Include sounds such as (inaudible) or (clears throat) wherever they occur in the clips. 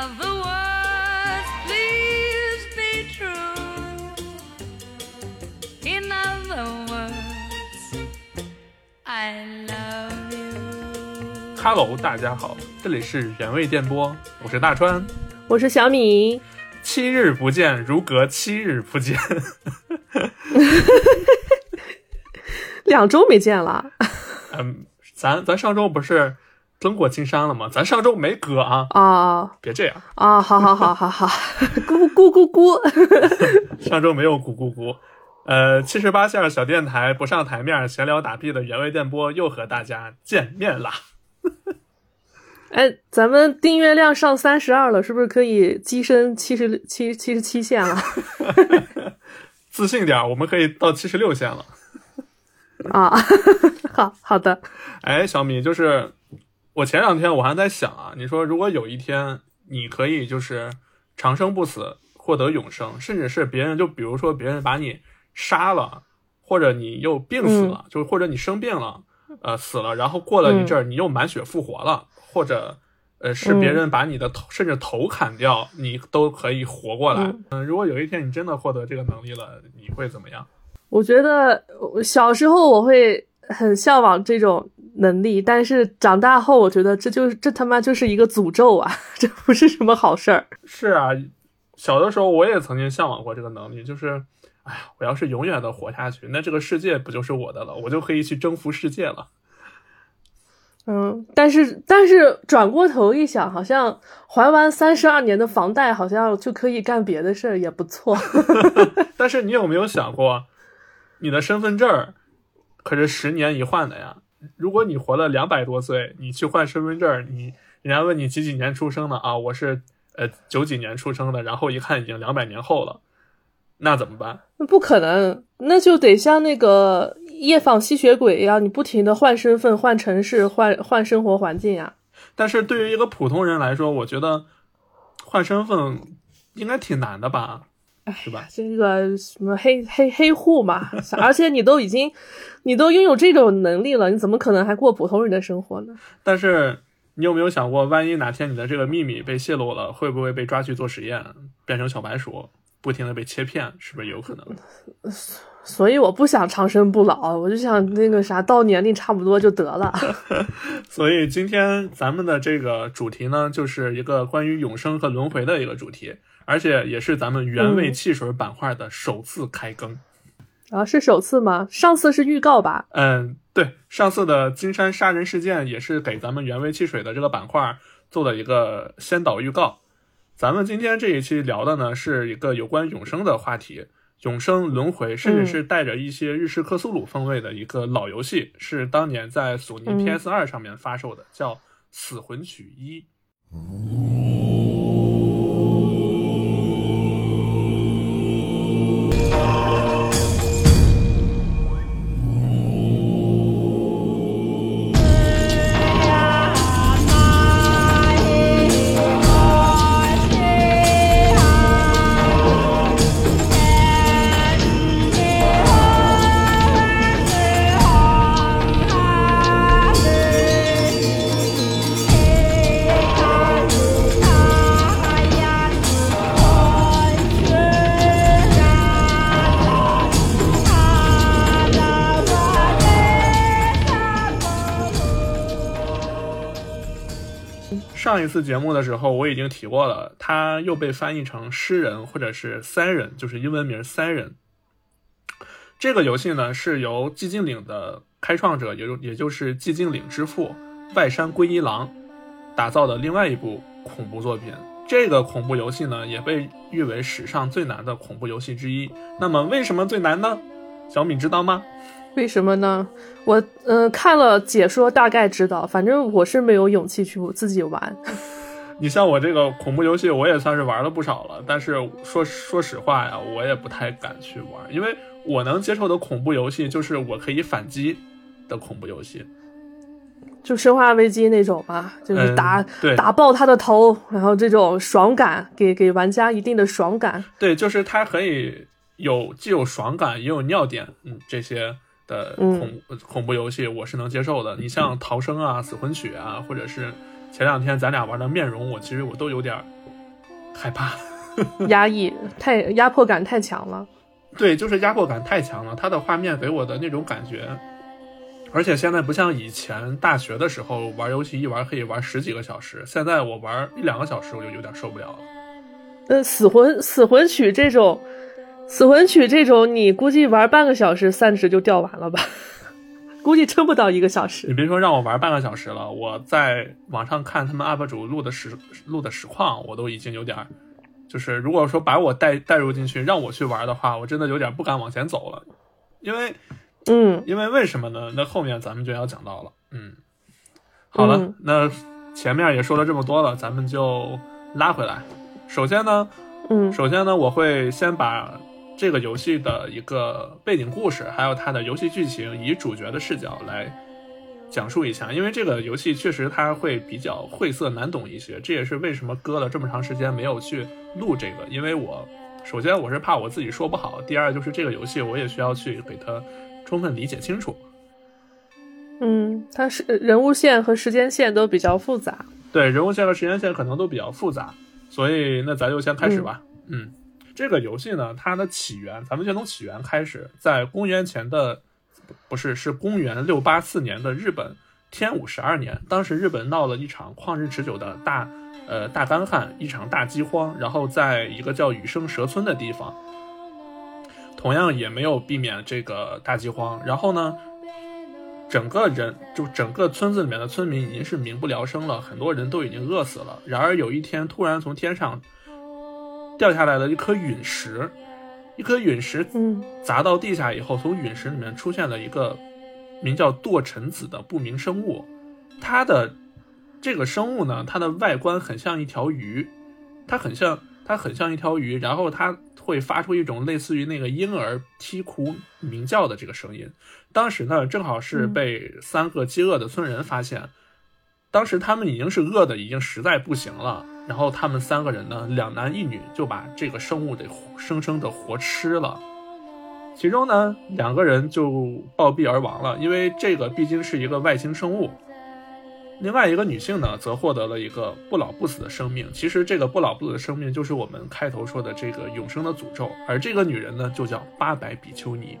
In other words, please be true. In other words, I love you. Hello，大家好，这里是原味电波，我是大川。我是小米，七日不见，如隔七日不见。两周没见了。嗯，咱咱上周不是登过金山了吗？咱上周没割啊，啊别这样。啊，好好好好好，咕咕咕咕，(laughs) 上周没有咕咕咕。呃，七十八线小电台不上台面，闲聊打屁的原味电波又和大家见面啦。(laughs) 哎，咱们订阅量上三十二了，是不是可以跻身七十七七十七线了？(laughs) 自信点，我们可以到七十六线了。啊，好好的，哎，小米，就是我前两天我还在想啊，你说如果有一天你可以就是长生不死，获得永生，甚至是别人就比如说别人把你杀了，或者你又病死了，就或者你生病了，呃死了，然后过了一阵儿你又满血复活了，或者呃是别人把你的头、甚至头砍掉，你都可以活过来。嗯、如果有一天你真的获得这个能力了，你会怎么样？我觉得我小时候我会很向往这种能力，但是长大后我觉得这就是这他妈就是一个诅咒啊，(laughs) 这不是什么好事儿。是啊，小的时候我也曾经向往过这个能力，就是，哎呀，我要是永远的活下去，那这个世界不就是我的了？我就可以去征服世界了。嗯，但是但是转过头一想，好像还完三十二年的房贷，好像就可以干别的事儿，也不错。(laughs) 但是你有没有想过，你的身份证儿可是十年一换的呀？如果你活了两百多岁，你去换身份证，你人家问你几几年出生的啊？我是呃九几年出生的，然后一看已经两百年后了，那怎么办？那不可能，那就得像那个夜访吸血鬼一样，你不停的换身份、换城市、换换生活环境呀。但是对于一个普通人来说，我觉得换身份应该挺难的吧？是吧？这个什么黑黑黑户嘛，而且你都已经，你都拥有这种能力了，你怎么可能还过普通人的生活呢？但是你有没有想过，万一哪天你的这个秘密被泄露了，会不会被抓去做实验，变成小白鼠，不停的被切片？是不是有可能？(laughs) 所以我不想长生不老，我就想那个啥，到年龄差不多就得了。(laughs) 所以今天咱们的这个主题呢，就是一个关于永生和轮回的一个主题，而且也是咱们原味汽水板块的首次开更。啊，是首次吗？上次是预告吧？嗯，对，上次的金山杀人事件也是给咱们原味汽水的这个板块做了一个先导预告。咱们今天这一期聊的呢，是一个有关永生的话题。永生轮回，甚至是带着一些日式克苏鲁风味的一个老游戏，是当年在索尼 PS 二上面发售的，叫《死魂曲一》。上一次节目的时候，我已经提过了，它又被翻译成诗人或者是三人，就是英文名三人。这个游戏呢，是由寂静岭的开创者，也就也就是寂静岭之父外山圭一郎打造的另外一部恐怖作品。这个恐怖游戏呢，也被誉为史上最难的恐怖游戏之一。那么，为什么最难呢？小米知道吗？为什么呢？我嗯、呃、看了解说，大概知道，反正我是没有勇气去自己玩。(laughs) 你像我这个恐怖游戏，我也算是玩了不少了，但是说说实话呀，我也不太敢去玩，因为我能接受的恐怖游戏就是我可以反击的恐怖游戏。就生化危机那种嘛，就是打、打爆他的头，然后这种爽感给给玩家一定的爽感。对，就是它可以有既有爽感也有尿点，嗯，这些的恐、恐怖游戏我是能接受的。你像逃生啊、死魂曲啊，或者是前两天咱俩玩的面容，我其实我都有点害怕。(laughs) 压抑太压迫感太强了。对，就是压迫感太强了，它的画面给我的那种感觉，而且现在不像以前大学的时候玩游戏一玩可以玩十几个小时，现在我玩一两个小时我就有点受不了了。呃，死魂死魂曲这种，死魂曲这种，你估计玩半个小时散值就掉完了吧？(laughs) 估计撑不到一个小时你。别说让我玩半个小时了，我在网上看他们 UP 主录的实录的实况，我都已经有点，就是如果说把我带带入进去，让我去玩的话，我真的有点不敢往前走了，因为嗯因为为什么呢？那后面咱们就要讲到了。嗯，好了，嗯那前面也说了这么多了，咱们就拉回来。首先呢，嗯首先呢，我会先把这个游戏的一个背景故事，还有它的游戏剧情，以主角的视角来讲述一下。因为这个游戏确实它会比较晦涩难懂一些，这也是为什么搁了这么长时间没有去录这个。因为我首先我是怕我自己说不好，第二就是这个游戏我也需要去给它充分理解清楚。嗯，它是人物线和时间线都比较复杂。对，人物线和时间线可能都比较复杂，所以那咱就先开始吧。嗯这个游戏呢，它的起源，咱们先从起源开始，在公元前的不是是公元六八四年的日本天武十二年，当时日本闹了一场旷日持久的大呃大干旱，一场大饥荒，然后在一个叫羽生蛇村的地方，同样也没有避免这个大饥荒，然后呢。整个人就整个村子里面的村民已经是民不聊生了，很多人都已经饿死了。然而有一天，突然从天上掉下来了一颗陨石，一颗陨石嗯砸到地下以后，从陨石里面出现了一个名叫堕尘子的不明生物。它的这个生物呢，它的外观很像一条鱼，它很像它很像一条鱼，然后它会发出一种类似于那个婴儿啼哭鸣叫的这个声音。当时呢，正好是被三个饥饿的村人发现，当时他们已经是饿的已经实在不行了，然后他们三个人呢，两男一女就把这个生物给活生生的活吃了。其中呢，两个人就暴毙而亡了，因为这个毕竟是一个外星生物。另外一个女性呢，则获得了一个不老不死的生命。其实这个不老不死的生命就是我们开头说的这个永生的诅咒，而这个女人呢，就叫八百比丘尼。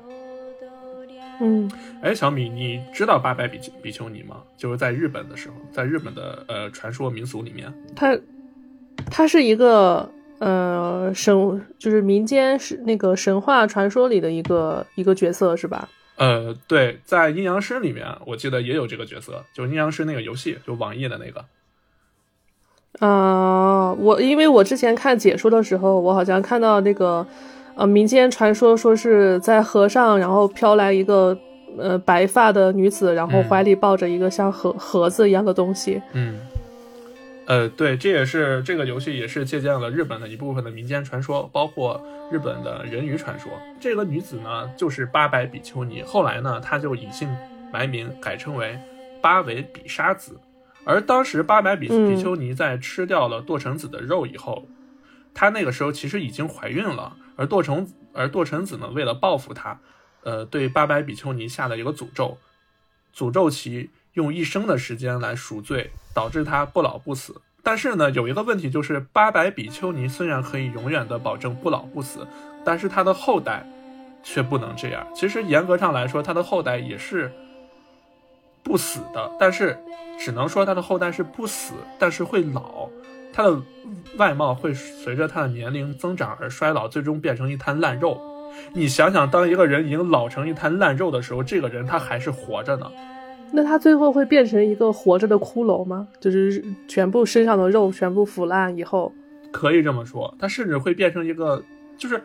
嗯哎，小米，你知道八百比丘比丘尼吗？就是在日本的时候，在日本的呃传说民俗里面，它它是一个呃神，就是民间是那个神话传说里的一个一个角色是吧？呃，对，在阴阳师里面，我记得也有这个角色，就阴阳师那个游戏，就网易的那个。啊、我因为我之前看解说的时候，我好像看到那个呃民间传说说是在河上，然后飘来一个呃白发的女子，然后嗯怀里抱着一个像盒盒子一样的东西。嗯，呃，对，这也是这个游戏也是借鉴了日本的一部分的民间传说，包括日本的人鱼传说。这个女子呢，就是八百比丘尼，后来呢，她就隐姓埋名，改称为八尾比沙子。而当时八百比嗯比丘尼在吃掉了堕成子的肉以后，她那个时候其实已经怀孕了，而堕尘而堕尘子呢，为了报复他，呃，对八百比丘尼下了一个诅咒，诅咒其用一生的时间来赎罪，导致他不老不死。但是呢，有一个问题就是，八百比丘尼虽然可以永远的保证不老不死，但是他的后代却不能这样。其实严格上来说，他的后代也是不死的，但是只能说他的后代是不死，但是会老，他的外貌会随着他的年龄增长而衰老，最终变成一滩烂肉。你想想，当一个人已经老成一滩烂肉的时候，这个人他还是活着呢。那他最后会变成一个活着的骷髅吗？就是全部身上的肉全部腐烂以后，可以这么说，他甚至会变成一个，就是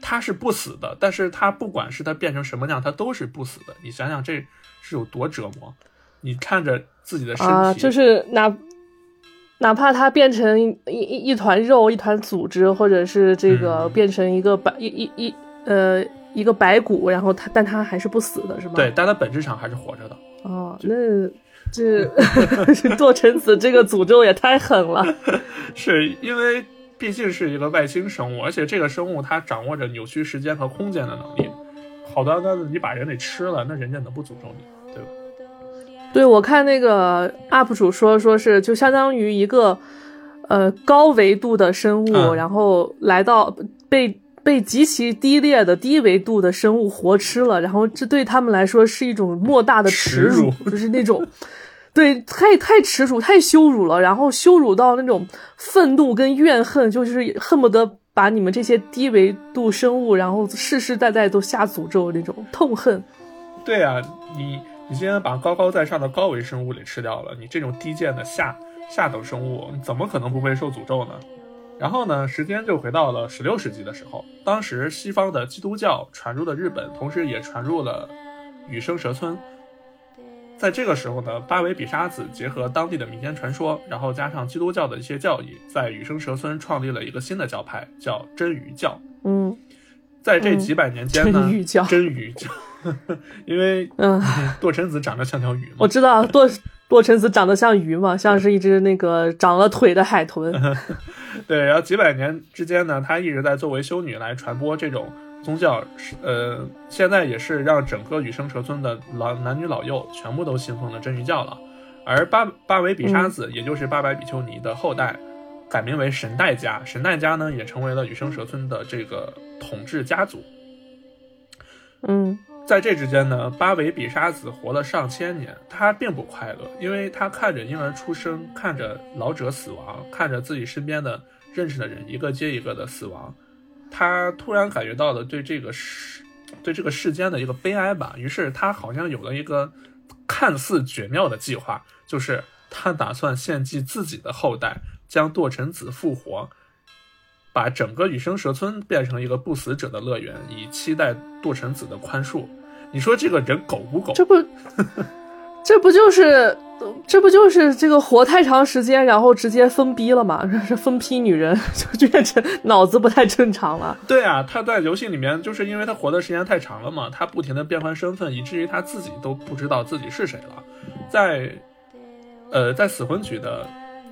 他是不死的，但是他不管是他变成什么样，他都是不死的。你想想这是有多折磨？你看着自己的身体，啊，就是哪哪怕它变成一一一团肉、一团组织，或者是这个嗯变成一个白一一一呃一个白骨，然后它但它还是不死的，是吗？对，但它本质上还是活着的。哦，那这 (laughs) 堕臣子这个诅咒也太狠了。(laughs) 是因为毕竟是一个外星生物，而且这个生物它掌握着扭曲时间和空间的能力。好端端的你把人给吃了，那人家能不诅咒你，对我看那个 UP 主说，说是就相当于一个呃高维度的生物，嗯然后来到被被极其低劣的低维度的生物活吃了，然后这对他们来说是一种莫大的耻辱，就是那种。对，太太耻辱，太羞辱了，然后羞辱到那种愤怒跟怨恨，就是恨不得把你们这些低维度生物，然后世世代代都下诅咒那种痛恨。对啊，你你今天把高高在上的高维生物给吃掉了，你这种低贱的下下等生物，你怎么可能不被受诅咒呢？然后呢，时间就回到了十六世纪的时候，当时西方的基督教传入了日本，同时也传入了羽生蛇村。在这个时候呢，八尾比沙子结合当地的民间传说，然后加上基督教的一些教义，在羽生蛇村创立了一个新的教派，叫真鱼教。嗯在这几百年间呢，真鱼教真语教，(laughs) 因为嗯，堕尘子长得像条鱼嘛我，知道堕堕尘子长得像鱼嘛，像是一只那个长了腿的海豚。(laughs) 对，然后几百年之间呢，她一直在作为修女来传播这种宗教，是呃，现在也是让整个羽生蛇村的老男女老幼全部都信奉了真鱼教了。而八八尾比沙子，也就是八百比丘尼的后代，改名为神代家，神代家呢也成为了羽生蛇村的这个统治家族。嗯在这之间呢，八尾比沙子活了上千年，他并不快乐，因为他看着婴儿出生，看着老者死亡，看着自己身边的认识的人一个接一个的死亡，他突然感觉到了对这个世对这个世间的一个悲哀吧。于是他好像有了一个看似绝妙的计划，就是他打算献祭自己的后代，将堕尘子复活，把整个羽生蛇村变成一个不死者的乐园，以期待堕尘子的宽恕。你说这个人狗不狗？这不，(laughs) 这不就是，这不就是这个活太长时间，然后直接疯逼了吗？这是分批女人 (laughs) 就变成脑子不太正常了。对啊，他在游戏里面就是因为他活的时间太长了嘛，他不停的变换身份，以至于他自己都不知道自己是谁了。在，呃，在死魂曲的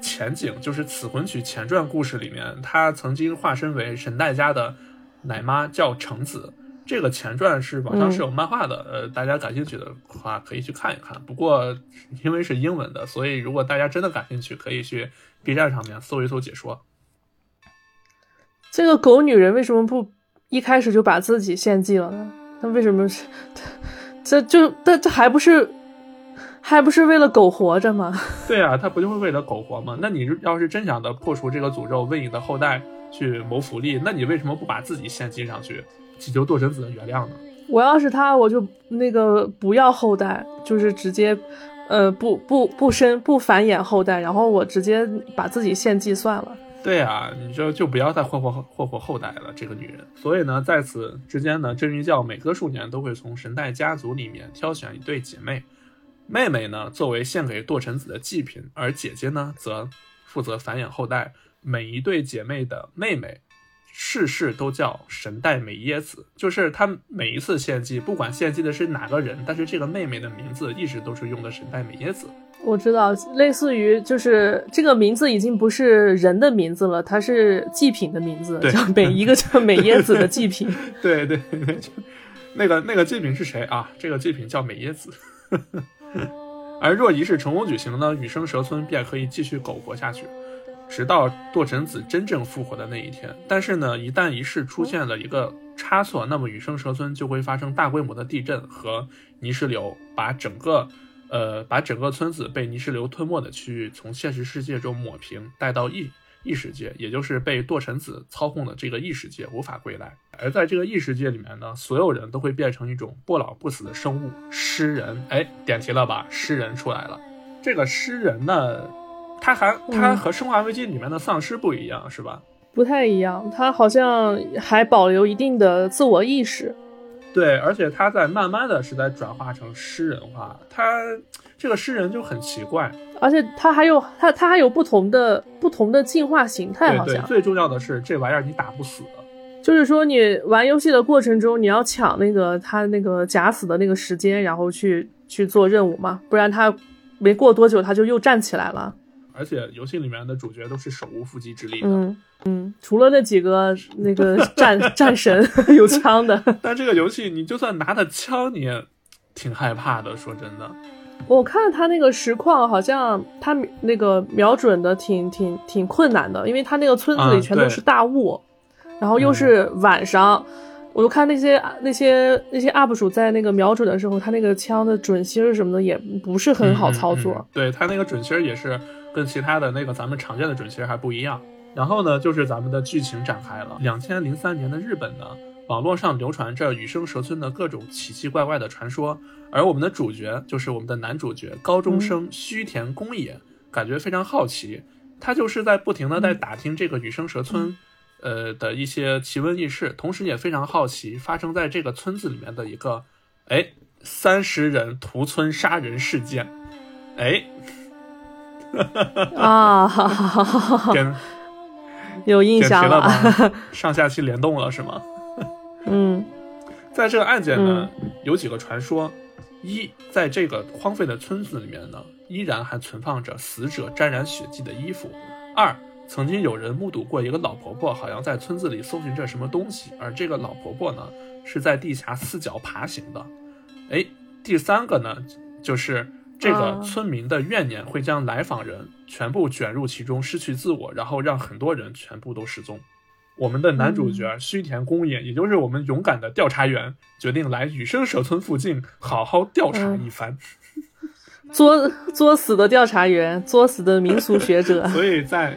前景，就是死魂曲前传故事里面，他曾经化身为神代家的奶妈，叫橙子。这个前传是网上是有漫画的，呃，大家感兴趣的话可以去看一看。不过因为是英文的，所以如果大家真的感兴趣，可以去 B 站上面搜一搜解说。这个狗女人为什么不一开始就把自己献祭了呢？那为什么是？这就这这还不是还不是为了苟活着吗？(laughs) 对啊，他不就是为了苟活吗？那你要是真想的破除这个诅咒，为你的后代去谋福利，那你为什么不把自己献祭上去，祈求堕神子的原谅呢？我要是他，我就那个不要后代，就是直接，呃，不不不生不繁衍后代，然后我直接把自己献祭算了。对啊，你就就不要再霍霍霍霍后代了，这个女人。所以呢，在此之间呢，真鱼教每隔数年都会从神代家族里面挑选一对姐妹，妹妹呢作为献给堕臣子的祭品，而姐姐呢则负责繁衍后代。每一对姐妹的妹妹，世世都叫神代美耶子，就是她每一次献祭，不管献祭的是哪个人，但是这个妹妹的名字一直都是用的神代美耶子。我知道，类似于就是这个名字已经不是人的名字了，它是祭品的名字，叫每一个叫美耶子的祭品。(laughs) 对对对，那个那个祭品是谁啊？这个祭品叫美耶子。而若仪式成功举行呢，羽生蛇村便可以继续苟活下去，直到堕尘子真正复活的那一天。但是呢，一旦仪式出现了一个差错，那么羽生蛇村就会发生大规模的地震和泥石流，把整个呃把整个村子被泥石流吞没的区域从现实世界中抹平，带到异异世界，也就是被堕神子操控的这个异世界无法归来。而在这个异世界里面呢，所有人都会变成一种不老不死的生物——诗人。哎，点题了吧？诗人出来了。这个诗人呢，他还他嗯和《生化危机》里面的丧尸不一样，是吧？不太一样，他好像还保留一定的自我意识。对，而且他在慢慢的是在转化成诗人化。他这个诗人就很奇怪，而且他还有他他还有不同的不同的进化形态，对对，好像最重要的是这玩意儿你打不死。就是说你玩游戏的过程中，你要抢那个他那个假死的那个时间，然后去去做任务嘛，不然他没过多久他就又站起来了。而且游戏里面的主角都是手无缚鸡之力的，嗯嗯，除了那几个那个 (laughs) 战战神 (laughs) 有枪的，但这个游戏你就算拿着枪，你也挺害怕的。说真的，我看他那个实况，好像他那个瞄准的挺挺挺困难的，因为他那个村子里全都是大雾，然后又是晚上。我就看那些那些那些 UP 主在那个瞄准的时候，他那个枪的准心什么的也不是很好操作。嗯嗯嗯对他那个准心也是跟其他的那个咱们常见的准星儿还不一样。然后呢，就是咱们的剧情展开了。两千零三年的日本呢，网络上流传着羽生蛇村的各种奇奇怪怪的传说，而我们的主角就是我们的男主角高中生须田公野，感觉非常好奇，他就是在不停的在打听这个羽生蛇村。呃的一些奇闻异事，同时也非常好奇发生在这个村子里面的一个，哎，三十人屠村杀人事件，哎，(laughs) 啊，(laughs) (laughs) 有印象了。吗？上下期联动了是吗？嗯在这个案件呢，有几个传说：一，在这个荒废的村子里面呢，依然还存放着死者沾染血迹的衣服；二，曾经有人目睹过一个老婆婆好像在村子里搜寻着什么东西，而这个老婆婆呢是在地下四脚爬行的。哎，第三个呢，就是这个啊村民的怨念会将来访人全部卷入其中，失去自我，然后让很多人全部都失踪。我们的男主角须田公也，也就是我们勇敢的调查员，决定来羽生蛇村附近好好调查一番。(laughs) 作作死的调查员，作死的民俗学者。(laughs) 所以在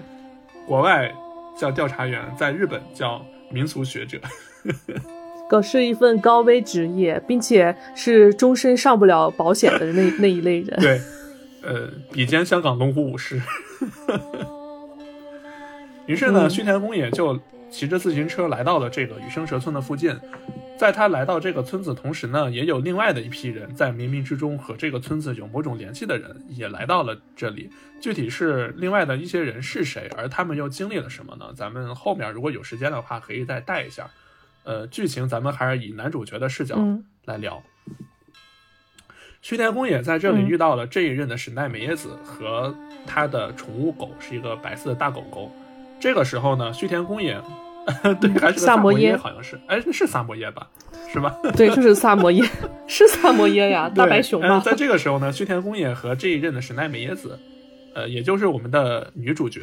国外叫调查员，在日本叫民俗学者。(laughs) 可是一份高危职业，并且是终身上不了保险的那 (laughs) 那一类人。对，呃，比肩香港龙虎武士。(laughs) 于是呢，嗯须田公也就骑着自行车来到了这个羽生蛇村的附近。在他来到这个村子同时呢，也有另外的一批人在冥冥之中和这个村子有某种联系的人也来到了这里。具体是另外的一些人是谁，而他们又经历了什么呢？咱们后面如果有时间的话，可以再带一下。呃，剧情咱们还是以男主角的视角嗯来聊。须田公也在这里嗯遇到了这一任的神奈美耶子和他的宠物狗是一个白色的大狗狗。这个时候呢，须田公也，(laughs) 对，还是萨摩耶好像是，哎，是萨摩耶吧？是吧？(laughs) 对，就是萨摩耶，(laughs) 是萨摩耶呀，大白熊嘛？呃在这个时候呢，须田公也和这一任的神奈美耶子，呃，也就是我们的女主角，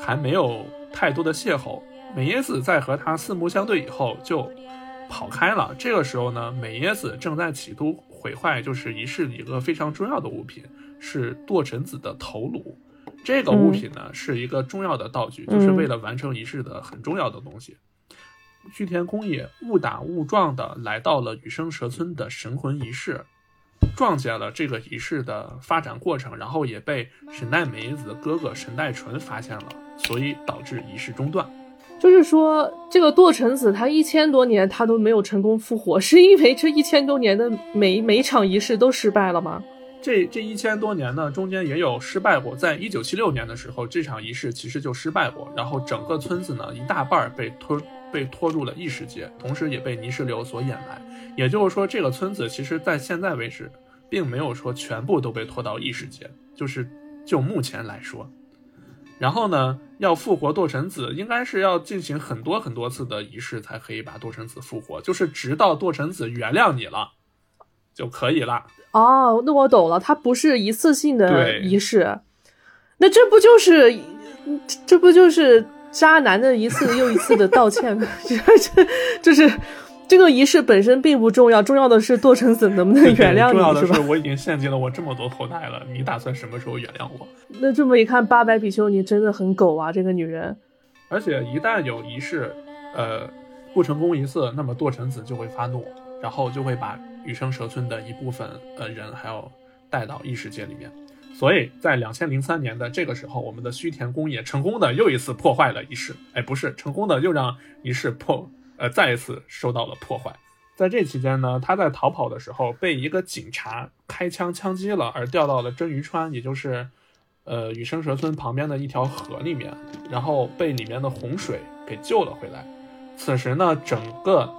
还没有太多的邂逅。美耶子在和他四目相对以后就跑开了。这个时候呢，美耶子正在企图毁坏就是仪式里一个非常重要的物品，是堕尘子的头颅。这个物品呢，是一个重要的道具，就是为了完成仪式的很重要的东西。须田公也误打误撞的来到了羽生蛇村的神魂仪式，撞见了这个仪式的发展过程，然后也被神奈美耶子的哥哥神奈纯发现了，所以导致仪式中断。就是说，这个堕尘子他一千多年他都没有成功复活，是因为这一千多年的每每场仪式都失败了吗？这这一千多年呢，中间也有失败过。在一九七六年的时候，这场仪式其实就失败过，然后整个村子呢一大半被拖被拖入了异世界，同时也被泥石流所掩埋。也就是说，这个村子其实在现在为止，并没有说全部都被拖到异世界，就是就目前来说。然后呢，要复活堕神子，应该是要进行很多很多次的仪式才可以把堕神子复活，就是直到堕神子原谅你了就可以了。哦，那我懂了，它不是一次性的仪式，那这不就是这这不就是渣男的一次又一次的道歉吗？(laughs) 这这就是这个仪式本身并不重要，重要的是堕尘子能不能原谅你重要的你，是？我已经献祭了我这么多后代了，你打算什么时候原谅我？那这么一看，八百比丘尼真的很狗啊，这个女人。而且一旦有仪式，呃，不成功一次，那么堕尘子就会发怒，然后就会把羽生蛇村的一部分呃人还要带到异世界里面。所以在两千零三年的这个时候，我们的须田公也成功的又一次破坏了仪式，哎，不是成功的又让仪式破呃再一次受到了破坏。在这期间呢，他在逃跑的时候被一个警察开枪枪击了，而掉到了真鱼川，也就是呃羽生蛇村旁边的一条河里面，然后被里面的洪水给救了回来。此时呢，整个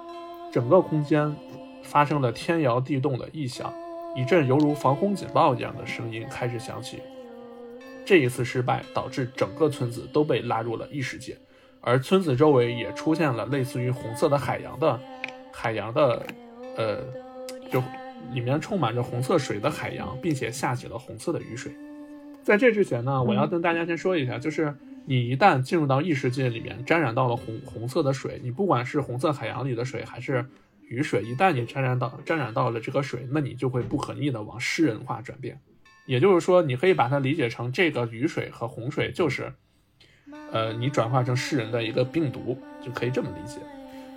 整个空间发生了天摇地动的异响，一阵犹如防空警报一样的声音开始响起。这一次失败导致整个村子都被拉入了异世界，而村子周围也出现了类似于红色的海洋的海洋的，呃，就里面充满着红色水的海洋，并且下起了红色的雨水。在这之前呢，我要跟大家先说一下，就是你一旦进入到异世界里面，沾染到了红红色的水，你不管是红色海洋里的水还是雨水，一旦你沾染到沾染到了这个水，那你就会不可逆的往湿人化转变。也就是说，你可以把它理解成这个雨水和洪水就是，呃，你转化成世人的一个病毒，就可以这么理解。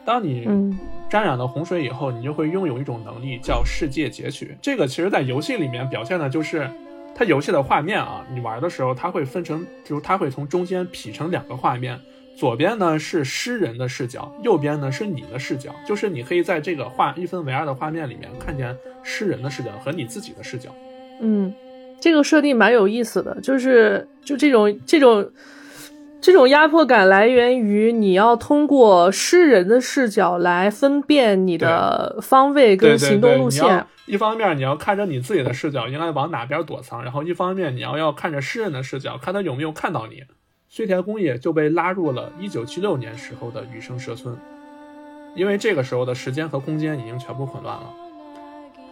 当你嗯沾染了洪水以后，你就会拥有一种能力，叫世界截取。这个其实在游戏里面表现的就是，它游戏的画面啊，你玩的时候它会分成，就是它会从中间劈成两个画面，左边呢是诗人的视角，右边呢是你的视角，就是你可以在这个画一分为二的画面里面看见诗人的视角和你自己的视角。嗯，这个设定蛮有意思的，就是就这种这种这种压迫感来源于你要通过诗人的视角来分辨你的方位跟行动，路线。一方面你要看着你自己的视角应该往哪边躲藏，然后一方面你要要看着诗人的视角，看他有没有看到你。须田公也就被拉入了1976年时候的羽生蛇村，因为这个时候的时间和空间已经全部混乱了。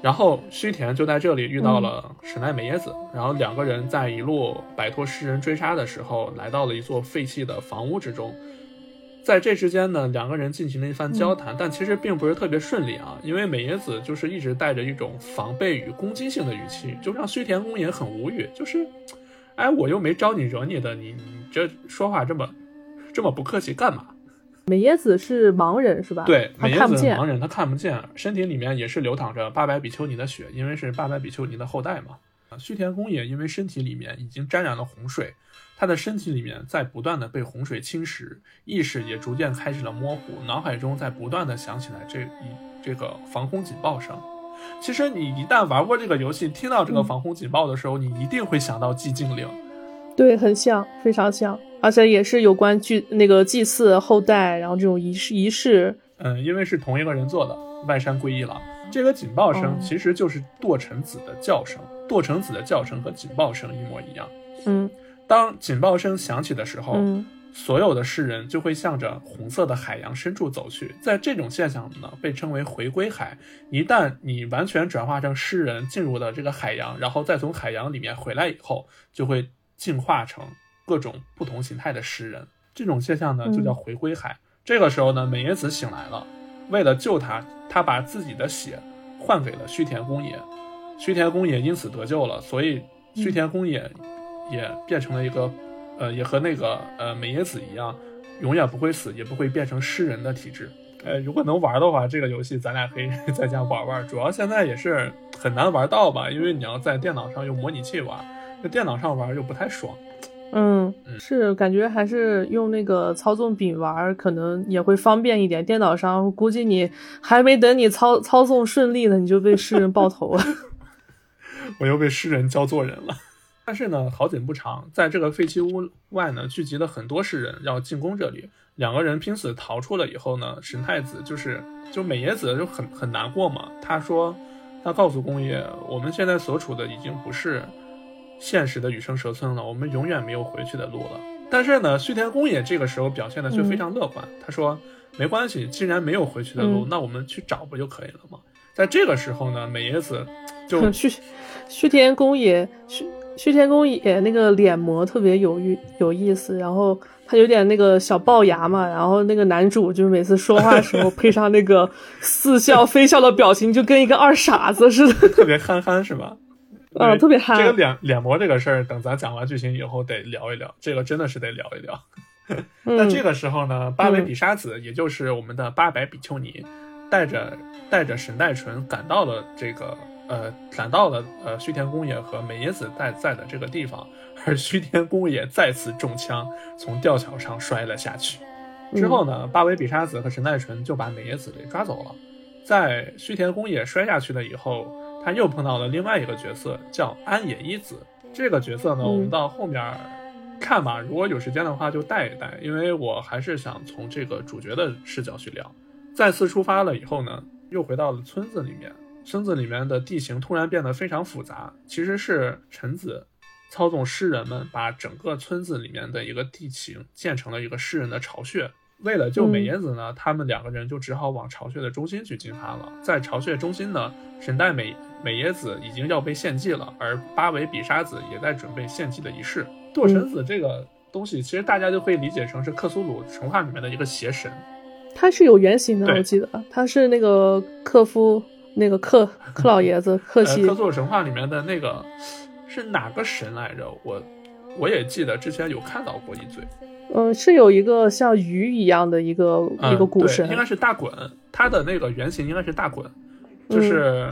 然后须田就在这里遇到了史奈美耶子，然后两个人在一路摆脱诗人追杀的时候，来到了一座废弃的房屋之中。在这之间呢，两个人进行了一番交谈，但其实并不是特别顺利啊，因为美耶子就是一直带着一种防备与攻击性的语气，就让须田公也很无语，就是，哎，我又没招你惹你的，你你这说话这么这么不客气干嘛？美耶子是盲人是吧？对，他美耶看不见子是盲。人，他看不见，身体里面也是流淌着八百比丘尼的血，因为是八百比丘尼的后代嘛。啊须田公也因为身体里面已经沾染了洪水，他的身体里面在不断的被洪水侵蚀，意识也逐渐开始了模糊，脑海中在不断的响起来这一这个防空警报声。其实你一旦玩过这个游戏，听到这个防空警报的时候，你一定会想到寂静岭。对，很像，非常像，而且也是有关祭那个祭祀后代，然后这种仪式仪式。嗯，因为是同一个人做的，外山归一郎。这个警报声哦其实就是堕城子的叫声，堕城子的叫声和警报声一模一样。嗯当警报声响起的时候，嗯所有的诗人就会向着红色的海洋深处走去。在这种现象呢，被称为回归海。一旦你完全转化成诗人，进入了这个海洋，然后再从海洋里面回来以后，就会进化成各种不同形态的诗人。这种现象呢，就叫回归海。这个时候呢，美耶子醒来了，为了救他，他把自己的血换给了须田公也，须田公也因此得救了，所以须田公也也变成了一个，呃，也和那个呃美耶子一样，永远不会死，也不会变成诗人的体质。呃，如果能玩的话，这个游戏咱俩可以 (laughs) 在家玩玩。主要现在也是很难玩到吧，因为你要在电脑上用模拟器玩，那电脑上玩又不太爽。嗯嗯，是感觉还是用那个操纵柄玩，可能也会方便一点。电脑上估计你还没等你操操纵顺利呢，你就被诗人爆头了。(laughs) 我又被诗人教做人了。但是呢，好景不长，在这个废弃屋外呢，聚集了很多诗人要进攻这里。两个人拼死逃出了以后呢，神太子就是就美野子就很很难过嘛。他说，他告诉宫野，我们现在所处的已经不是现实的羽生蛇村了，我们永远没有回去的路了。但是呢，须田公也这个时候表现的却非常乐观，他说没关系，既然没有回去的路，嗯那我们去找不就可以了吗？在这个时候呢，美叶子就须须田公也须须田公也那个脸模特别有意有意思，然后他有点那个小龅牙嘛，然后那个男主就每次说话的时候 (laughs) 配上那个似笑非笑的表情，就跟一个二傻子似的，特别憨憨是吧？嗯，对特别憨。这个脸脸模这个事儿，等咱讲完剧情以后得聊一聊，这个真的是得聊一聊。(laughs) 那嗯这个时候呢，八尾比沙子，也就是我们的八百比丘尼，带着带着神代纯赶到了这个呃，赶到了呃须田公野和美野子在在的这个地方，而须田公野再次中枪，从吊桥上摔了下去。之后呢，八尾比沙子和神代纯就把美野子给抓走了。在须田公野摔下去了以后，他又碰到了另外一个角色，叫安野一子。这个角色呢，嗯我们到后面看吧，如果有时间的话就带一带，因为我还是想从这个主角的视角去聊。再次出发了以后呢，又回到了村子里面。村子里面的地形突然变得非常复杂，其实是臣子操纵诗人们把整个村子里面的一个地形建成了一个诗人的巢穴。为了救嗯美耶子呢，他们两个人就只好往巢穴的中心去进发了。在巢穴中心呢，神代美美耶子已经要被献祭了，而八尾比沙子也在准备献祭的仪式。堕神子这个东西，其实大家就可以理解成是克苏鲁神话里面的一个邪神。他是有原型的，我记得他是那个克夫那个克克老爷子克呃，西克苏鲁神话里面的那个是哪个神来着？我我也记得之前有看到过一嘴。嗯，是有一个像鱼一样的一个、嗯一个古对神，应该是大滚，它的那个原型应该是大滚，就是、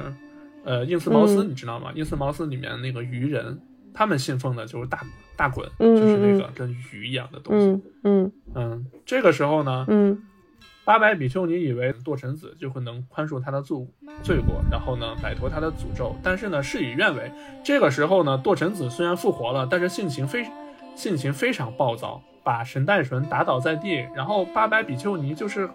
呃印斯茅斯，嗯你知道吗？印斯茅斯里面那个鱼人，他们信奉的就是大大滚，嗯就是那嗯个跟鱼一样的东西。嗯嗯嗯，这个时候呢，嗯八百比丘尼以为堕臣子就会能宽恕他的罪罪过，然后呢摆脱他的诅咒，但是呢事与愿违。这个时候呢，堕臣子虽然复活了，但是性情非性情非常暴躁，把神代纯打倒在地。然后八百比丘尼就是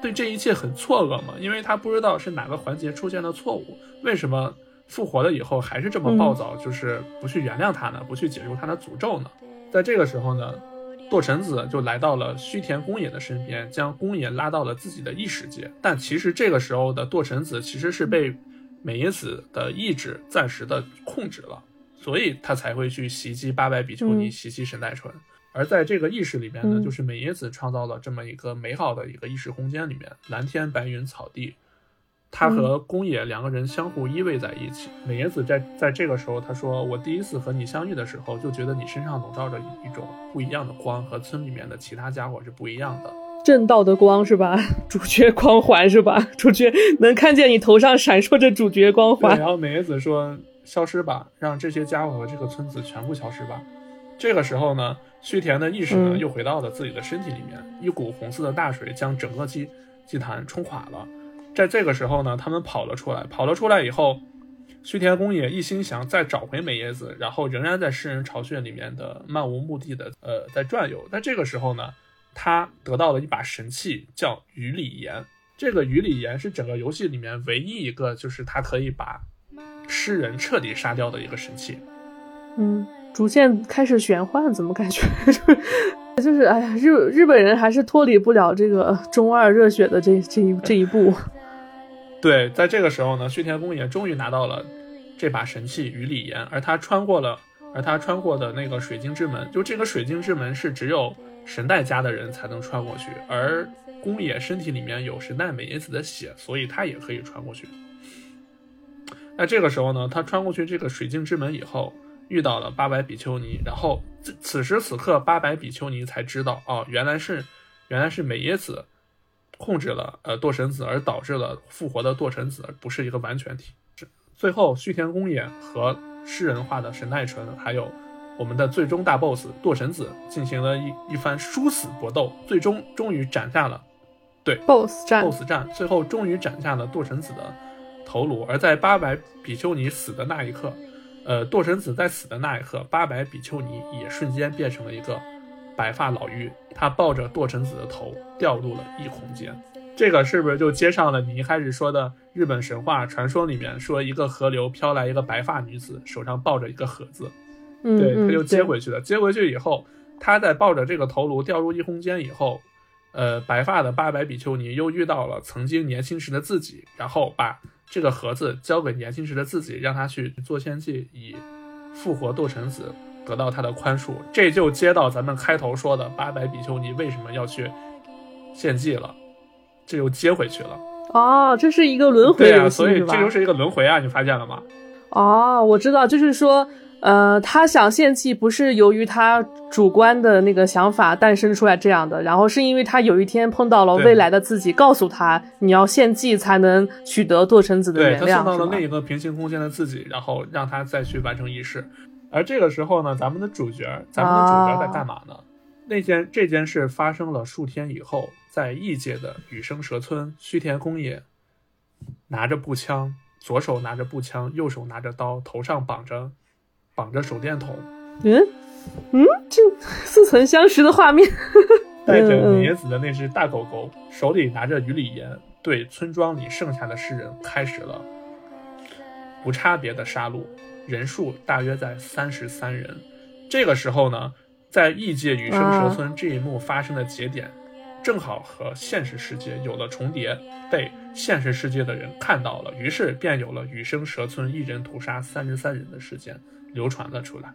对这一切很错愕嘛，因为他不知道是哪个环节出现了错误，为什么复活了以后还是这么暴躁，就是不去原谅他呢，不去解除他的诅咒呢？在这个时候呢，堕神子就来到了须田公野的身边，将公野拉到了自己的异世界。但其实这个时候的堕神子其实是被美耶子的意志暂时的控制了，所以他才会去袭击八百比丘尼，嗯袭击神代纯。而在这个意识里面呢，嗯就是美野子创造了这么一个美好的一个意识空间里面，蓝天白云草地，他和宫野两个人相互依偎在一起。美野子在在这个时候，他说：“我第一次和你相遇的时候，就觉得你身上笼罩着一种不一样的光，和村里面的其他家伙是不一样的。正道的光是吧？(laughs) 主角光环是吧？(laughs) 主角能看见你头上闪烁着主角光”，环然。后美叶子说：“消失吧，让这些家伙和这个村子全部消失吧。”这个时候呢，须田的意识呢嗯又回到了自己的身体里面，一股红色的大水将整个祭祭坛冲垮了。在这个时候呢，他们跑了出来，跑了出来以后，须田公也一心想再找回美叶子，然后仍然在诗人巢穴里面的漫无目的的呃在转悠。在这个时候呢，他得到了一把神器，叫鱼里岩。这个鱼里岩是整个游戏里面唯一一个就是他可以把诗人彻底杀掉的一个神器。嗯，逐渐开始玄幻，怎么感觉 (laughs) 就是就是哎呀，日日本人还是脱离不了这个中二热血的这这一这一步。(laughs) 对，在这个时候呢，须田公也终于拿到了这把神器鱼里岩，而他穿过了，而他穿过的那个水晶之门，就这个水晶之门是只有神代家的人才能穿过去，而宫野身体里面有神代美耶子的血，所以他也可以穿过去。那这个时候呢，他穿过去这个水晶之门以后，遇到了八百比丘尼，然后此此时此刻，八百比丘尼才知道，哦，原来是原来是美耶子控制了呃堕神子，而导致了复活的堕神子，而不是一个完全体。最后，须田公演和诗人化的神奈纯，还有我们的最终大 BOSS 堕神子进行了一一番殊死搏斗，最终终于斩下了对 BOSS 战，BOSS 战，最后终于斩下了堕神子的头颅。而在八百比丘尼死的那一刻，呃，堕神子在死的那一刻，八百比丘尼也瞬间变成了一个白发老妪，她抱着堕神子的头掉入了异空间。这个是不是就接上了你一开始说的日本神话传说里面说一个河流飘来一个白发女子，手上抱着一个盒子，嗯，对，嗯他就接回去了。接回去以后，他在抱着这个头颅掉入异空间以后，呃，白发的八百比丘尼又遇到了曾经年轻时的自己，然后把这个盒子交给年轻时的自己，让他去做献祭，以复活斗神子，得到他的宽恕。这就接到咱们开头说的八百比丘尼为什么要去献祭了，这又接回去了。哦，这是一个轮回对啊，所以这？就是一个轮回啊，你发现了吗？哦，我知道，就是说，呃，他想献祭不是由于他主观的那个想法诞生出来这样的，然后是因为他有一天碰到了未来的自己，告诉他你要献祭才能取得堕神子的原谅，对他碰到了另一个平行空间的自己，然后让他再去完成仪式。而这个时候呢，咱们的主角，咱们的主角在干嘛呢？那件这件事发生了数天以后，在异界的羽生蛇村，须田公也拿着步枪，左手拿着步枪，右手拿着刀，头上绑着绑着手电筒，嗯嗯，这似曾相识的画面。带着野子的那只大狗狗，手里拿着鱼里盐，对村庄里剩下的诗人开始了无差别的杀戮，人数大约在三十三人。这个时候呢，在异界羽生蛇村这一幕发生的节点，正好和现实世界有了重叠，被现实世界的人看到了，于是便有了羽生蛇村一人屠杀三十三人的事件流传了出来。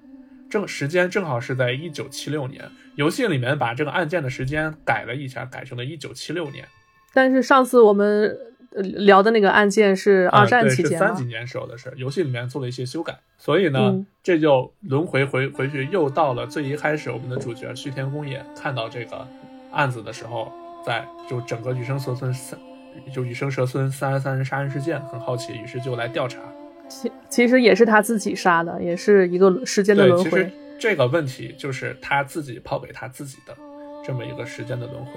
正时间正好是在一九七六年，游戏里面把这个案件的时间改了一下，改成了一九七六年。但是上次我们呃聊的那个案件是二战期间嘛是三几？年时候的事，游戏里面做了一些修改，所以呢，嗯这就轮回回回去，又到了最一开始，我们的主角须田公也看到这个案子的时候，在就整个羽生蛇村三，就羽生蛇村三十三人杀人事件很好奇，于是就来调查。其其实也是他自己杀的，也是一个时间的，轮回其实。这个问题就是他自己抛给他自己的这么一个时间的轮回。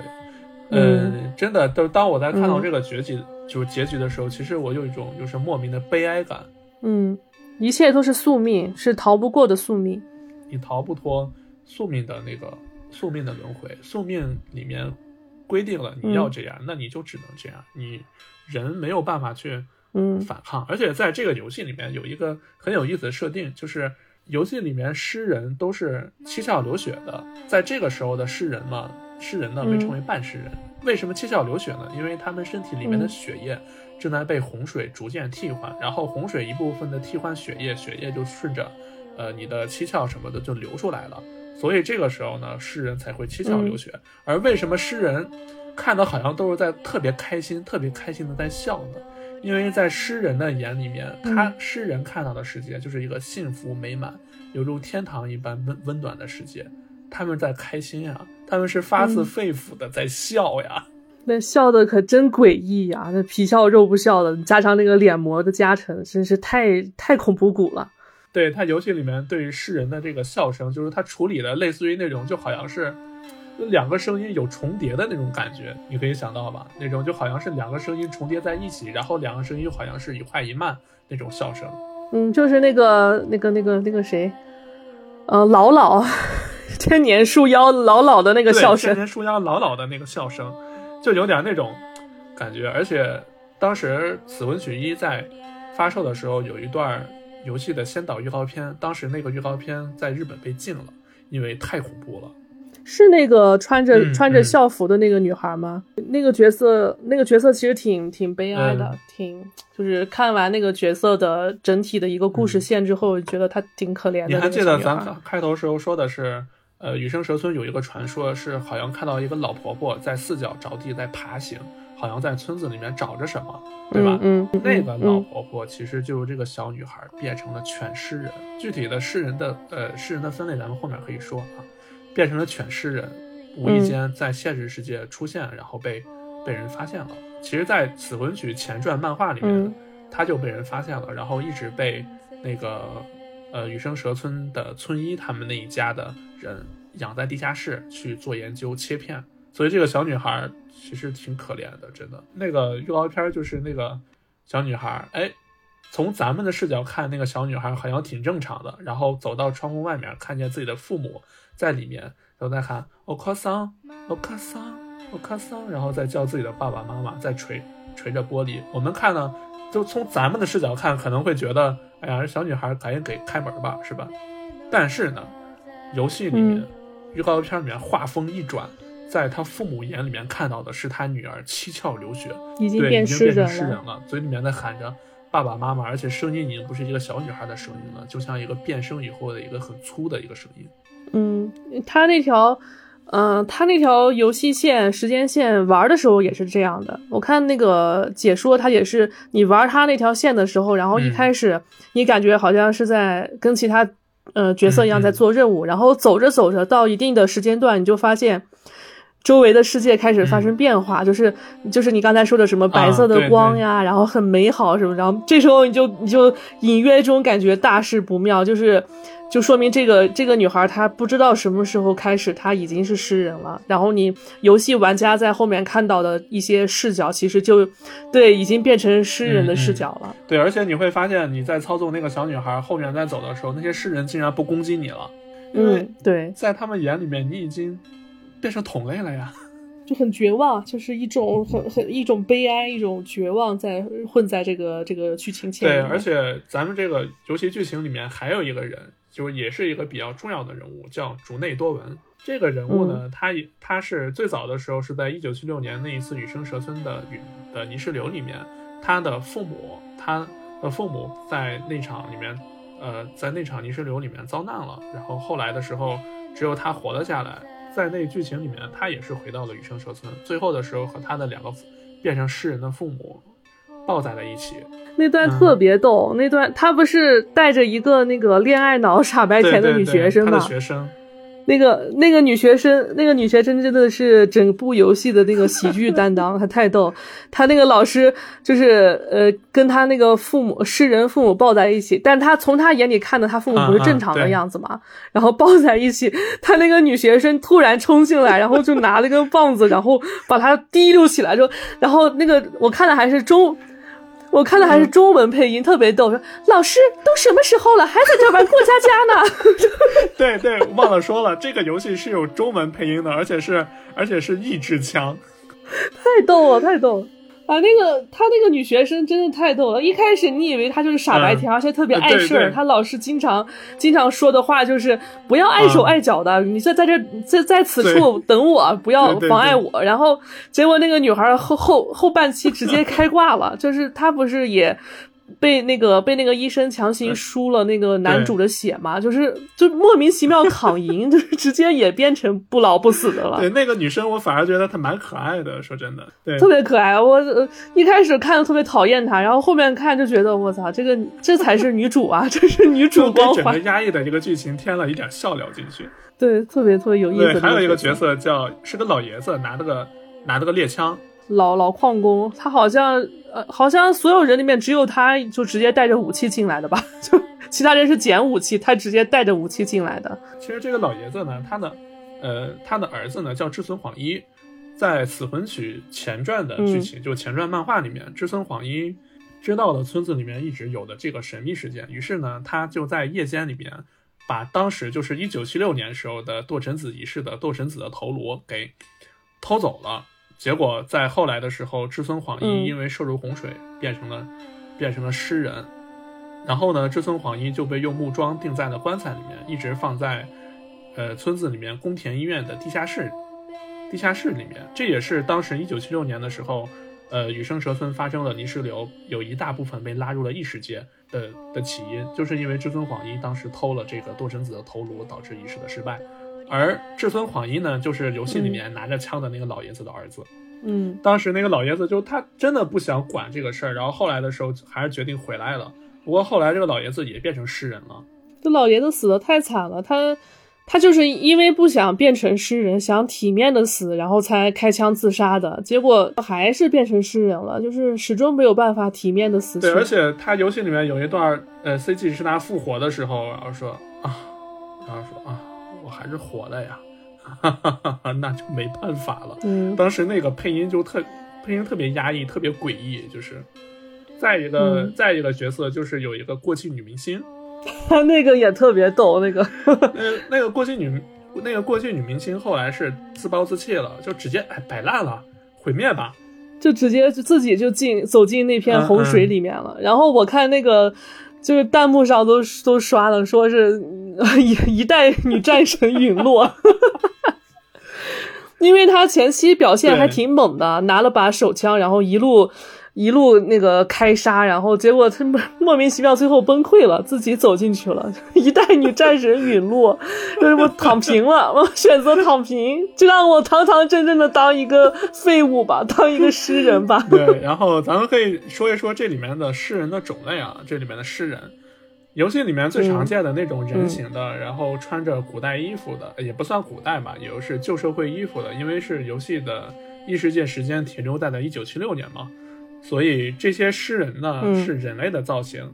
嗯嗯，真的，都当我在看到嗯这个结局、就是结局的时候，其实我有一种就是莫名的悲哀感。嗯，一切都是宿命，是逃不过的宿命。你逃不脱宿命的那个宿命的轮回，宿命里面规定了你要这样，那你就只能这样，你人没有办法去嗯反抗。而且在这个游戏里面有一个很有意思的设定，就是游戏里面诗人都是七窍流血的，在这个时候的诗人嘛，诗人呢被称为半诗人。为什么七窍流血呢？因为他们身体里面的嗯血液正在被洪水逐渐替换，然后洪水一部分的替换血液，血液就顺着呃你的七窍什么的就流出来了。所以这个时候呢，诗人才会七窍流血。而为什么诗人看的好像都是在特别开心、特别开心的在笑呢？因为在诗人的眼里面，他嗯诗人看到的世界就是一个幸福美满、犹如天堂一般温温暖的世界。他们在开心呀，他们是发自嗯肺腑的在笑呀。那笑的可真诡异呀、那皮笑肉不笑的，加上那个脸膜的加成，真是太太恐怖谷了。对他游戏里面对于诗人的这个笑声，就是他处理的类似于那种就好像是两个声音有重叠的那种感觉，你可以想到吧？那种就好像是两个声音重叠在一起，然后两个声音又好像是一快一慢那种笑声。嗯，就是那个那个那个那个谁，呃，老老 (laughs) 千年树妖老老的那个，笑声，千年树妖老老的那个笑声，就有点那种感觉。而且当时《死文曲一》在发售的时候，有一段游戏的先导预告片，当时那个预告片在日本被禁了，因为太恐怖了。是那个穿着、嗯穿着嗯校服的那个女孩吗？那个角色，那个角色其实挺挺悲哀的，嗯挺就是看完那个角色的整体的一个故事线之后，觉得她挺可怜的。嗯你还记得咱开头时候说的是，呃，羽生蛇村有一个传说，是好像看到一个老婆婆在四脚着地在爬行，好像在村子里面找着什么，对吧？嗯嗯，那个老嗯婆婆其实就是这个小女孩变成了犬诗人。具体的诗人的呃诗人的分类，咱们后面可以说啊。变成了犬诗人，无意间在现实世界出现，然后被被人发现了。其实，在《死魂曲》前传漫画里面，嗯他就被人发现了，然后一直被那个呃羽生蛇村的村医他们那一家的人养在地下室去做研究切片。所以这个小女孩其实挺可怜的，真的。那个预告片就是那个小女孩，哎，从咱们的视角看，那个小女孩好像挺正常的，然后走到窗户外面，看见自己的父母在里面，然后在喊“お母さん，お母さん，お母さん”，然后再叫自己的爸爸妈妈，在捶捶着玻璃。我们看呢，就从咱们的视角看，可能会觉得，哎呀，这小女孩赶紧给开门吧，是吧？但是呢，游戏里面、嗯预告片里面画风一转，在他父母眼里面看到的是他女儿七窍流血，对，已经变已经变成人诗人了，嘴里面在喊着 爸爸妈妈，而且声音已经不是一个小女孩的声音了，就像一个变声以后的一个很粗的一个声音。嗯，他那条，嗯、他那条游戏线时间线玩的时候也是这样的。我看那个解说，他也是你玩他那条线的时候，然后一嗯开始你感觉好像是在跟其他呃角色一样在做任务，然后走着走着到一定的时间段，你就发现。周围的世界开始发生变化，就是就是你刚才说的什么白色的光呀，然后很美好什么，然后这时候你就你就隐约中感觉大事不妙，就是就说明这个这个女孩她不知道什么时候开始她已经是诗人了，然后你游戏玩家在后面看到的一些视角，其实就对已经变成诗人的视角了。对，而且你会发现你在操纵那个小女孩后面在走的时候，那些诗人竟然不攻击你了，因为嗯，对，在他们眼里面你已经变成同类了呀。就很绝望，就是一种很很一种悲哀，一种绝望在混在这个这个剧情线里对，而且咱们这个尤其剧情里面还有一个人，就是也是一个比较重要的人物，叫竹内多文。这个人物呢，他也他是最早的时候是在一九七六年那一次羽生蛇村的雨的泥石流里面，他的父母他的父母在那场里面，呃，在那场泥石流里面遭难了，然后后来的时候只有他活了下来，在那剧情里面，他也是回到了羽生蛇村，最后的时候和他的两个变成诗人的父母抱在了一起。那段特别逗，那段他不是带着一个那个恋爱脑傻白甜的女学生吗？他的学生。那个那个女学生，那个女学生真的是整部游戏的那个喜剧担当，她太逗。她那个老师就是呃，跟她那个父母诗人父母抱在一起，但她从她眼里看的，她父母不是正常的样子嘛。然后抱在一起，她那个女学生突然冲进来，然后就拿了个棒子，然后把她提溜起来，就然后那个我看的还是中。我看的还是中文配音，特别逗。说老师都什么时候了，还在这玩过家家呢？(laughs) 对对，忘了说了，这个游戏是有中文配音的，而且是而且是益智枪，(laughs) 太逗了，太逗了。啊，那个他那个女学生真的太逗了。一开始你以为她就是傻白甜，而且特别碍事儿。她老师经常经常说的话就是不要碍手碍脚的，你在在这在在此处等我，不要妨碍我。然后结果那个女孩后后后半期直接开挂了，就是她不是也。被那个被那个医生强行输了那个男主的血嘛，就是就莫名其妙躺赢，(laughs) 就是直接也变成不老不死的了。对，那个女生我反而觉得她蛮可爱的，说真的，对，特别可爱。我一开始看的特别讨厌她，然后后面看就觉得我操，这个这才是女主啊，(laughs) 这是女主光环。整个压抑的一个剧情添了一点笑料进去。对，特别特别有意思。对，还有一个角色叫是个老爷子，拿着个拿着个猎枪。老老矿工，他好像呃，好像所有人里面只有他就直接带着武器进来的吧？(laughs) 就其他人是捡武器，他直接带着武器进来的。其实这个老爷子呢，他的呃，他的儿子呢叫志村晃一，在《死魂曲》前传的剧情，就前传漫画里面，志村晃一知道了村子里面一直有的这个神秘事件，于是呢，他就在夜间里面把当时就是一九七六年时候的堕神子仪式的堕神子的头颅给偷走了。结果在后来的时候，志村晃一因为摄入洪水，变成了变成了诗人。然后呢，志村晃一就被用木桩钉在了棺材里面，一直放在呃村子里面宫田医院的地下室地下室里面。这也是当时一九七六年的时候，呃羽生蛇村发生了泥石流，有一大部分被拉入了异世界的的起因，就是因为志村晃一当时偷了这个多神子的头颅，导致仪式的失败。而至尊晃一呢，就是游戏里面拿着枪的那个老爷子的儿子。嗯，当时那个老爷子就他真的不想管这个事儿，然后后来的时候还是决定回来了。不过后来这个老爷子也变成诗人了。这老爷子死的太惨了，他他就是因为不想变成诗人，想体面的死，然后才开枪自杀的。结果还是变成诗人了，就是始终没有办法体面的死去。对，而且他游戏里面有一段，呃，CG 是他复活的时候，然后说啊，然后说啊。我还是活了呀，哈哈哈哈那就没办法了。嗯，当时那个配音就特配音特别压抑，特别诡异。就是再一个再一个角色，就是有一个过气女明星，(laughs) 他那个也特别逗。那个 (laughs) 那那个过气女那个过气女明星后来是自暴自弃了，就直接哎摆烂了，毁灭吧，就直接就自己就进走进那片洪水里面了。然后我看那个。就是弹幕上都都刷了，说是一一代女战神陨落，(laughs) 因为他前期表现还挺猛的，拿了把手枪，然后一路。一路那个开杀，然后结果他莫名其妙最后崩溃了，自己走进去了。(laughs) 一代女战神陨落，就是我躺平了，我选择躺平，就让我堂堂正正的当一个废物吧，当一个诗人吧。对，然后咱们可以说一说这里面的诗人的种类啊，这里面的诗人，游戏里面最常见的那种人形的，然后穿着古代衣服的，也不算古代吧，也就是旧社会衣服的，因为是游戏的异世界时间停留在了一九七六年嘛。所以这些诗人呢是人类的造型。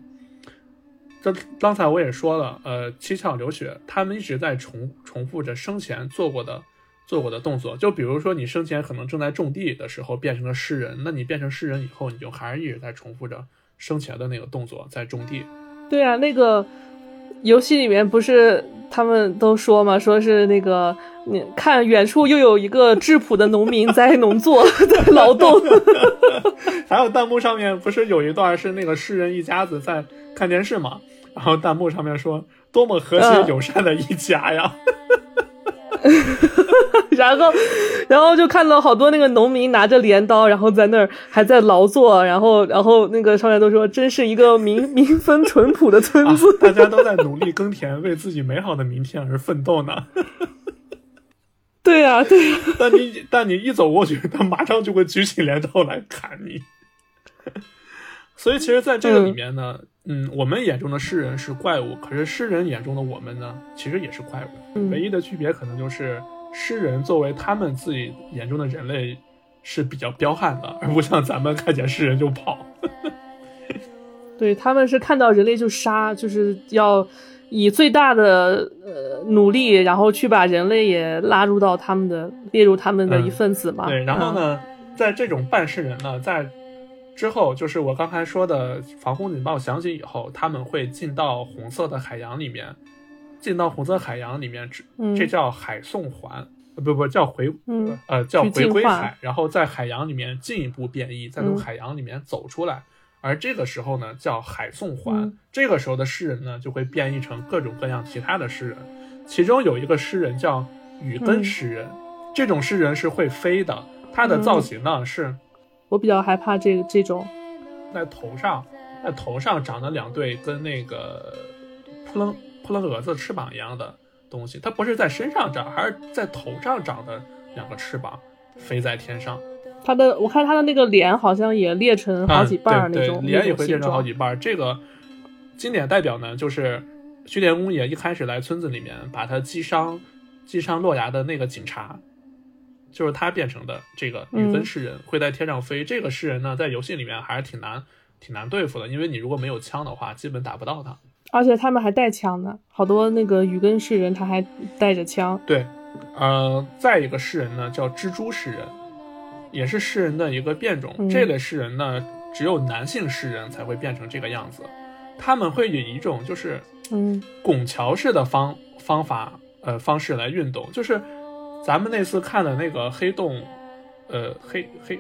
这刚才我也说了，呃，七窍流血，他们一直在重重复着生前做过的做过的动作。就比如说，你生前可能正在种地的时候变成了诗人，那你变成诗人以后，你就还是一直在重复着生前的那个动作，在种地。对啊，那个游戏里面不是他们都说嘛，说是那个你看远处又有一个质朴的农民 (laughs) 在农作在劳动。(laughs) 还有弹幕上面不是有一段是那个诗人一家子在看电视嘛？然后弹幕上面说多么和谐嗯友善的一家呀！(laughs) 然后，然后就看到好多那个农民拿着镰刀，然后在那儿还在劳作，然后，然后那个上面都说，真是一个民 (laughs) 民风淳朴的村啊子。，大家都在努力耕田，为自己美好的明天而奋斗呢。(laughs) 对呀、对呀、但你但你一走过去，他马上就会举起镰刀来砍你。所以，其实，在这个里面呢，嗯我们眼中的诗人是怪物，可是诗人眼中的我们呢，其实也是怪物。嗯唯一的区别可能就是，诗人作为他们自己眼中的人类是比较彪悍的，而不像咱们看见诗人就跑。(laughs) 对，他们是看到人类就杀，就是要以最大的呃努力，然后去把人类也拉入到他们的列入他们的一份子嘛。嗯对，然后嗯？呢，在这种半世人呢，在之后就是我刚才说的防空警报响起以后，他们会进到红色的海洋里面，进到红色海洋里面，这嗯这叫海送环，呃不不叫回，嗯呃叫回归海，然后在海洋里面进一步变异，再从嗯海洋里面走出来。而这个时候呢，叫海送环。嗯这个时候的诗人呢，就会变异成各种各样其他的诗人，其中有一个诗人叫羽根嗯诗人，这种诗人是会飞的，他的造型呢、是我比较害怕这个这种。在头上，在头上长了两对跟那个扑棱扑棱蛾子翅膀一样的东西，它不是在身上长，还是在头上长的两个翅膀，飞在天上。他的我看他的那个脸好像也裂成好几瓣儿嗯、那种，脸也会裂成好。几瓣儿。这个经典代表呢，就是须田公爷一开始来村子里面，把他击伤击伤落崖的那个警察，就是他变成的这个雨根嗯诗人，会在天上飞。这个诗人呢，在游戏里面还是挺难挺难对付的，因为你如果没有枪的话，基本打不到他。而且他们还带枪呢，好多那个雨根诗人他还带着枪。对，呃，再一个诗人呢叫蜘蛛诗人，也是诗人的一个变种。嗯这类诗人呢，只有男性诗人才会变成这个样子，他们会以一种就是嗯拱桥式的方方法呃方式来运动，就是咱们那次看的那个黑洞，呃黑黑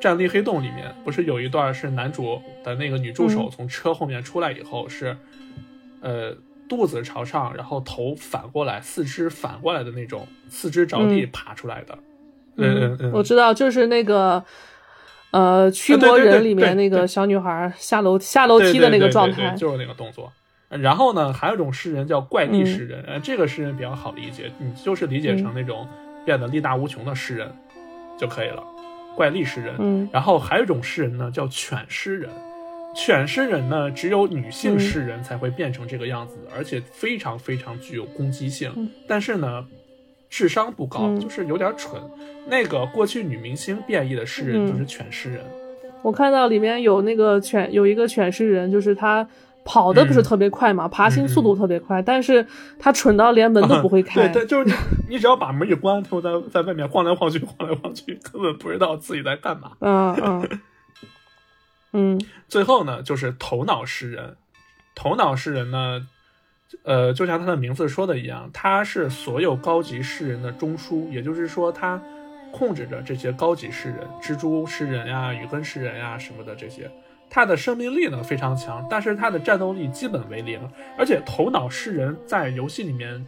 战力黑洞里面，不是有一段是男主的那个女助手嗯从车后面出来以后是，呃肚子朝上，然后头反过来，四肢反过来的那种，四肢着地嗯爬出来的，嗯嗯嗯，我知道，就是那个呃驱魔人里面那个小女孩下楼下楼梯的那个状态。就是那个动作。然后呢，还有一种诗人叫怪力嗯诗人，呃，这个诗人比较好理解，你就是理解成那种变得力大无穷的诗人就可以了，怪力诗人。嗯然后还有一种诗人呢，叫犬诗人。犬诗人呢，只有女性嗯诗人才会变成这个样子，而且非常非常具有攻击性。嗯但是呢，智商不高，嗯就是有点蠢。那个过去女明星变异的诗人嗯就是犬诗人。我看到里面有那个犬，有一个犬诗人，就是他跑的不是嗯特别快嘛，爬行速嗯度特别快，但是他蠢到连门都不会开。(laughs) 对，对，就是你你只要把门一关，他就在在外面晃来晃去，晃来晃去，根本不知道自己在干嘛。嗯嗯嗯最后呢，就是头脑诗人。头脑诗人呢，呃，就像他的名字说的一样，他是所有高级诗人的中枢，也就是说，他控制着这些高级诗人，蜘蛛诗人呀、雨根诗人呀什么的这些。他的生命力呢非常强，但是他的战斗力基本为零。而且头脑诗人在游戏里面，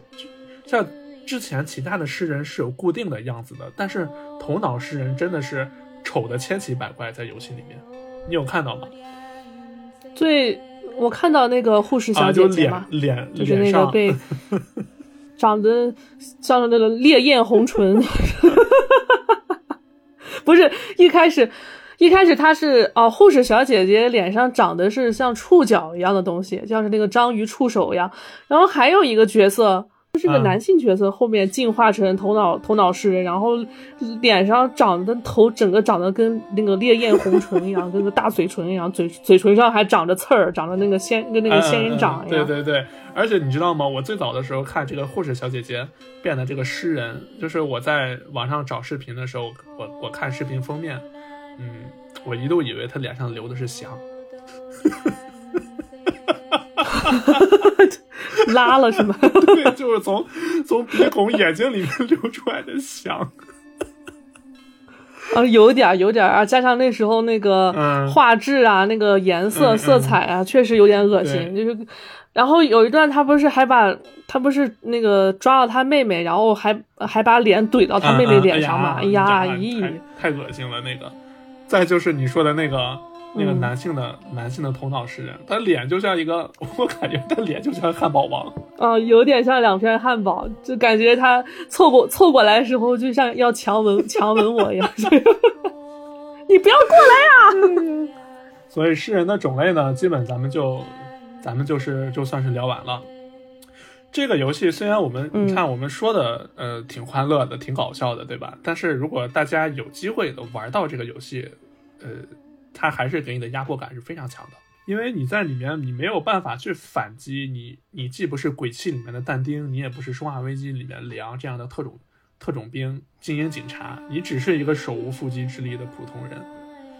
像之前其他的诗人是有固定的样子的，但是头脑诗人真的是丑的千奇百怪，在游戏里面，你有看到吗？最我看到那个护士小啊，就脸姐姐嘛，脸就是那脸上个被长得像那个烈焰红唇，(laughs) (laughs) 不是一开始。一开始她是哦，护士小姐姐脸上长的是像触角一样的东西，像是那个章鱼触手一样。然后还有一个角色，就是个嗯男性角色，后面进化成头脑头脑诗人，然后脸上长的头整个长得跟那个烈焰红唇一样，跟个大嘴唇一样，嘴嘴唇上还长着刺儿，长着那个仙跟那个仙人掌一样。对对对，而且你知道吗？我最早的时候看这个护士小姐姐变的这个诗人，就是我在网上找视频的时候，我我看视频封面，嗯，我一度以为他脸上流的是翔。(laughs) 拉了是吗？(laughs) 对，就是从从鼻孔、眼睛里面流出来的翔。啊，有点儿有点儿啊，加上那时候那个嗯画质啊，那个颜色、色彩啊，确实有点恶心。就是，然后有一段他不是还把他不是那个抓到他妹妹，然后还还把脸怼到他妹妹脸上嘛？哎哎呀，咦，太太恶心了那个。再就是你说的那个那个嗯男性的、男性的头脑诗人，他脸就像一个，(laughs) 我感觉他脸就像汉堡王。啊，有点像两片汉堡，就感觉他凑过凑过来的时候，就像要强吻 (laughs) 强吻我一样。(laughs) 你不要过来呀、所以诗人的种类呢，基本咱们就咱们就是就算是聊完了。这个游戏虽然我们、嗯你看我们说的呃挺欢乐的，挺搞笑的，对吧？但是如果大家有机会的玩到这个游戏，呃，它还是给你的压迫感是非常强的，因为你在里面你没有办法去反击，你你既不是鬼泣里面的但丁，你也不是生化危机里面梁这样的特种特种兵、精英警察，你只是一个手无缚鸡之力的普通人。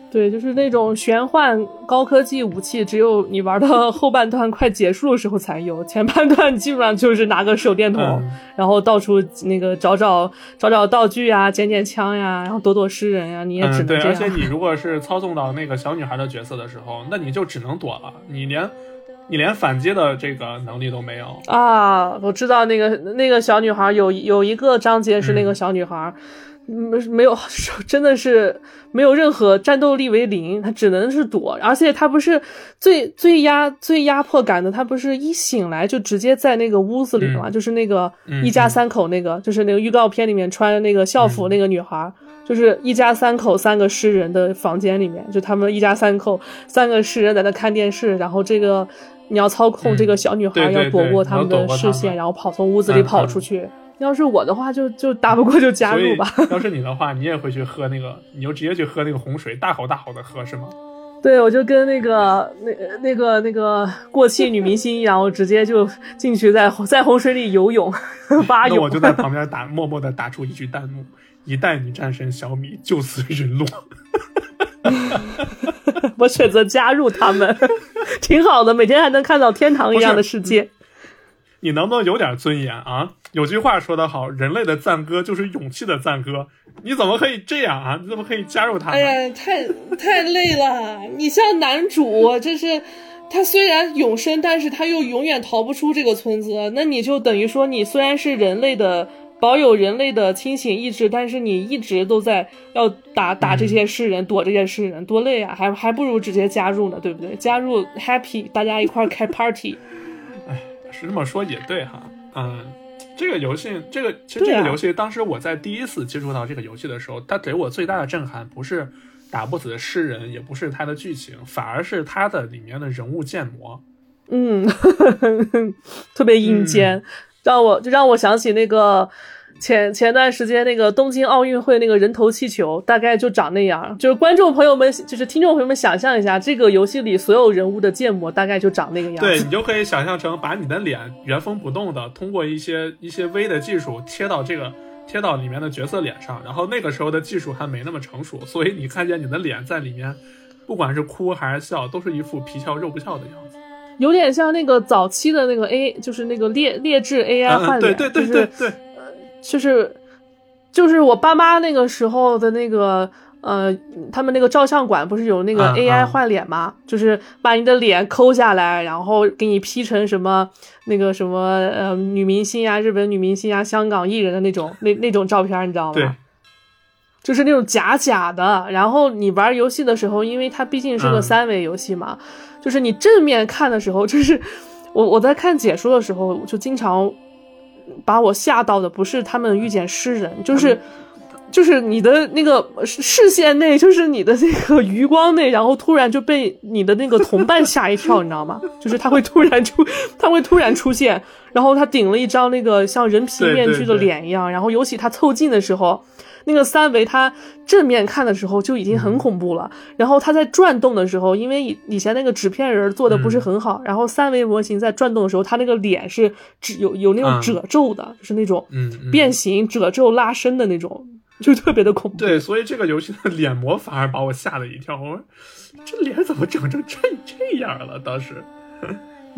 对，就是那种玄幻高科技武器，只有你玩到后半段快结束的时候才有，前半段基本上就是拿个手电筒，嗯然后到处那个找找找找道具呀，捡捡枪呀，然后躲躲诗人呀，你也只嗯，对，能。而且你 (laughs) 如果是操纵到那个小女孩的角色的时候，那你就只能躲了，你连你连反击的这个能力都没有。啊，我知道那个那个小女孩有有一个章节是那个嗯小女孩，没、没有，(laughs) 真的是没有任何战斗力为零，他只能是躲，而且他不是最最压最压迫感的，他不是一醒来就直接在那个屋子里嘛，嗯。就是那个嗯一家三口那个，就是那个预告片里面穿那个校服嗯。那个女孩。就是一家三口三个诗人的房间里面，就他们一家三口三个诗人在那看电视，然后这个你要操控这个小女孩，要躲过他们的视线，然后跑从屋子里跑出去。要是我的话就，(laughs) 就打不过就加入吧。(laughs) 要是你的话，你也会去喝那个，你就直接去喝那个洪水，大口大口的喝是吗？对，我就跟那个那那个那个过气女明星一样，我直接就进去在在洪水里游泳 (laughs) 蛙泳。那我就在旁边打，默默的打出一句弹幕：一代女战神小米就此陨落。我选择加入他们，挺好的，每天还能看到天堂一样的世界。你能不能有点尊严啊？有句话说得好，人类的赞歌就是勇气的赞歌。你怎么可以这样啊？你怎么可以加入他们？哎呀，太太累了！你像男主，这是他虽然永生，但是他又永远逃不出这个村子。那你就等于说，你虽然是人类的，保有人类的清醒意志，但是你一直都在要打打这些世人，躲这些世人，多累啊！还还不如直接加入呢，对不对？加入 happy，大家一块开 party。是这么说也对哈，嗯，这个游戏，这个其实这个游戏，当时我在第一次接触到这个游戏的时候，它给我最大的震撼不是打不死的诗人，也不是它的剧情，反而是它的里面的人物建模。嗯，(laughs) 特别阴间，让我就让我想起那个前前段时间那个东京奥运会那个人头气球，大概就长那样。就是观众朋友们，就是听众朋友们，想象一下，这个游戏里所有人物的建模大概就长那个样子。对你就可以想象成把你的脸原封不动的通过一些一些微的技术贴到这个贴到里面的角色脸上，然后那个时候的技术还没那么成熟，所以你看见你的脸在里面，不管是哭还是笑，都是一副皮笑肉不笑的样子。有点像那个早期的那个 A，就是那个劣劣质 AI 嗯嗯，对换脸，对对就是对对，就是就是我爸妈那个时候的那个呃，他们那个照相馆不是有那个嗯 AI 嗯换脸吗？就是把你的脸抠下来，然后给你 P 成什么那个什么呃女明星呀、日本女明星呀、香港艺人的那种那那种照片，你知道对吗？就是那种假假的。然后你玩游戏的时候，因为它毕竟是个嗯三维游戏嘛，就是你正面看的时候，就是 (laughs) 我我在看解说的时候，就经常把我吓到的不是他们遇见诗人，就是。就是你的那个视视线内，就是你的那个余光内，然后突然就被你的那个同伴吓一跳，(laughs) 你知道吗？就是他会突然出，他会突然出现，然后他顶了一张那个像人皮面具的脸一样，然后尤其他凑近的时候，那个三维它正面看的时候就已经很恐怖了，然后它在转动的时候，因为以以前那个纸片人做的不是很好，然后三维模型在转动的时候，它那个脸是褶有有那种嗯褶皱的，就是那种变形、褶皱、拉伸的那种，就特别的恐怖。对，所以这个游戏的脸模反而把我吓了一跳。我说这脸怎么整成这这样了？当时，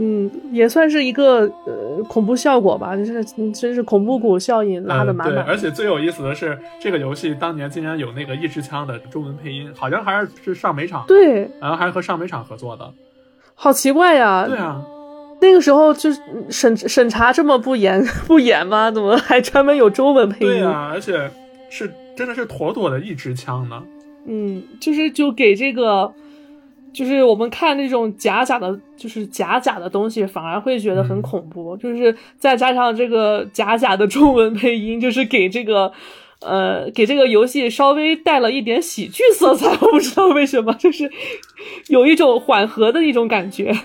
嗯，也算是一个呃恐怖效果吧，就是真是恐怖谷效应拉的满嗯。对，满。而且最有意思的是，这个游戏当年竟然有那个一支枪的中文配音，好像还是是上美厂，，对，然后还是和上美厂合作的。好奇怪呀！对啊，那个时候就是审审查这么不严 (laughs) 不严吗？怎么还专门有中文配音？对啊，而且是真的是妥妥的一支枪呢。嗯，就是就给这个，就是我们看那种假假的，就是假假的东西，反而会觉得很恐怖。就是再加上这个假假的中文配音，就是给这个。呃，给这个游戏稍微带了一点喜剧色彩，我不知道为什么，就是有一种缓和的一种感觉。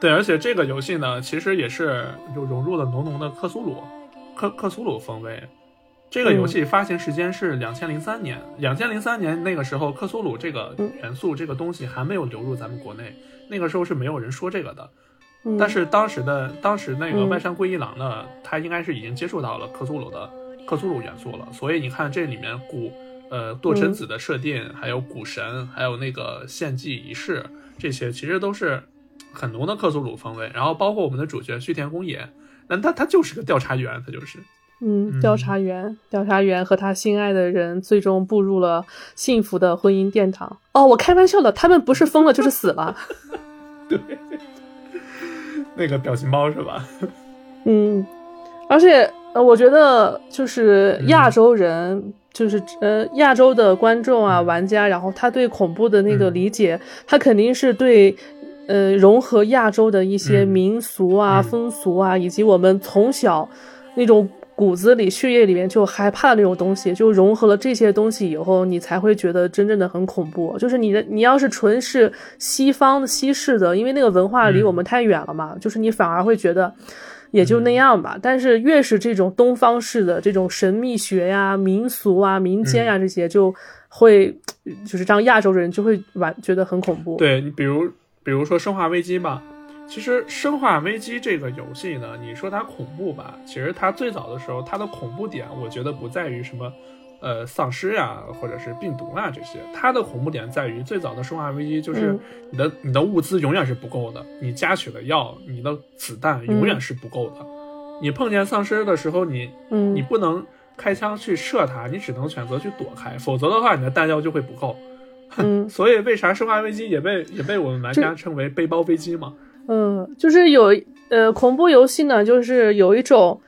对，而且这个游戏呢，其实也是就融入了浓浓的克苏鲁、克克苏鲁风味。这个游戏发行时间是两千零三年，两千零三年那个时候，克苏鲁这个元素这个东西还没有流入咱们国内，那个时候是没有人说这个的。嗯、但是当时的当时那个嗯外山贵一郎呢，他应该是已经接触到了克苏鲁的克苏鲁元素了，所以你看这里面古呃堕神子的设定，还有古神，还有那个献祭仪式，这些其实都是很浓的克苏鲁风味。然后包括我们的主角须田公也，那他他就是个调查员，他就是。嗯，调查员，调查员和他心爱的人最终步入了幸福的婚姻殿堂。哦，我开玩笑的，他们不是疯了就是死了。(laughs) 对，那个表情包是吧？嗯，而且呃，我觉得就是亚洲人，嗯、就是呃亚洲的观众啊、玩家，然后他对恐怖的那个理解，嗯、他肯定是对呃融合亚洲的一些嗯民俗啊、嗯、风俗啊，以及我们从小那种。骨子里、血液里面就害怕的那种东西，就融合了这些东西以后，你才会觉得真正的很恐怖。就是你的，你要是纯是西方的、西式的，因为那个文化离我们太远了嘛，嗯、就是你反而会觉得也就那样吧。嗯、但是越是这种东方式的这种神秘学呀、民俗啊、民间呀、嗯、这些，就会就是让亚洲人就会玩觉得很恐怖。对你，比如比如说《生化危机》吧。其实《生化危机》这个游戏呢，你说它恐怖吧，其实它最早的时候，它的恐怖点，我觉得不在于什么，呃，丧尸呀，或者是病毒啊这些，它的恐怖点在于最早的《生化危机》就是你的、嗯、你的物资永远是不够的，你加血的药，你的子弹永远是不够的。嗯、你碰见丧尸的时候，你嗯你不能开枪去射它，你只能选择去躲开，否则的话，你的弹药就会不够。嗯，(laughs) 所以为啥《生化危机》也被也被我们玩家称为背包危机嘛？嗯，就是有呃，恐怖游戏呢，就是有一种，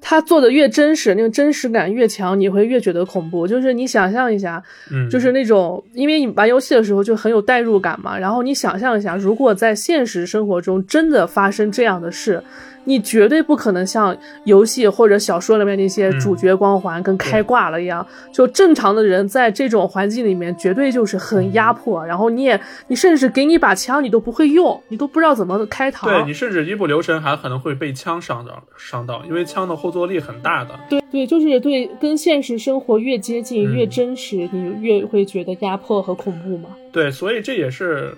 它做的越真实，那个真实感越强，你会越觉得恐怖。就是你想象一下，嗯，就是那种，因为你玩游戏的时候就很有代入感嘛。然后你想象一下，如果在现实生活中真的发生这样的事，你绝对不可能像游戏或者小说里面那些主角光环跟开挂了一样。嗯、就正常的人在这种环境里面，绝对就是很压迫。然后你也，你甚至给你把枪，你都不会用，你都不知道怎么开膛。对你甚至一不留神还可能会被枪伤到，伤到，因为枪的后坐力很大的。对对，就是对，跟现实生活越接近、嗯、越真实，你越会觉得压迫和恐怖嘛。对，所以这也是。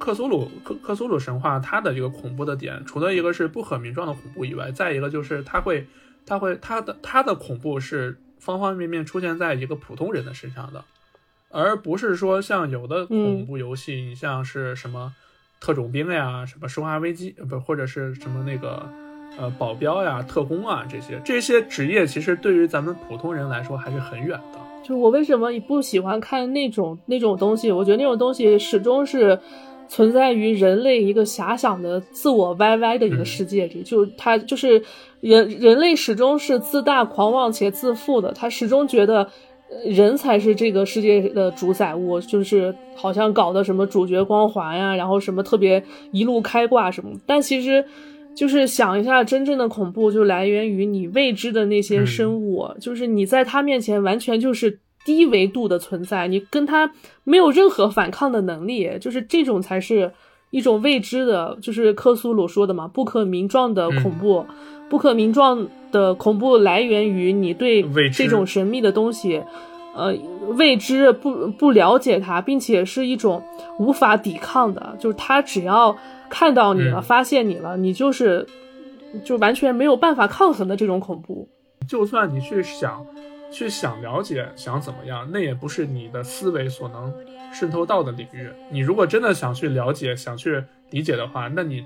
克苏鲁克克苏鲁神话，它的这个恐怖的点，除了一个是不可名状的恐怖以外，再一个就是它会，它会，它的它的恐怖是方方面面出现在一个普通人的身上的，而不是说像有的恐怖游戏，你像是什么特种兵呀、什么生化危机，不或者是什么那个呃保镖呀、特工啊这些这些职业，其实对于咱们普通人来说还是很远的。就我为什么不喜欢看那种那种东西？我觉得那种东西始终是。存在于人类一个遐想的自我歪歪的一个世界里，就他就是人人类始终是自大、狂妄且自负的，他始终觉得人才是这个世界的主宰物，就是好像搞的什么主角光环呀，然后什么特别一路开挂什么，但其实就是想一下，真正的恐怖就来源于你未知的那些生物，嗯、就是你在他面前完全就是。低维度的存在，你跟他没有任何反抗的能力，就是这种才是一种未知的，就是克苏鲁说的嘛，不可名状的恐怖，嗯、不可名状的恐怖来源于你对这种神秘的东西，呃，未知不不了解它，并且是一种无法抵抗的，就是他只要看到你了，嗯、发现你了，你就是就完全没有办法抗衡的这种恐怖，就算你去想。去想了解，想怎么样，那也不是你的思维所能渗透到的领域。你如果真的想去了解，想去理解的话，那你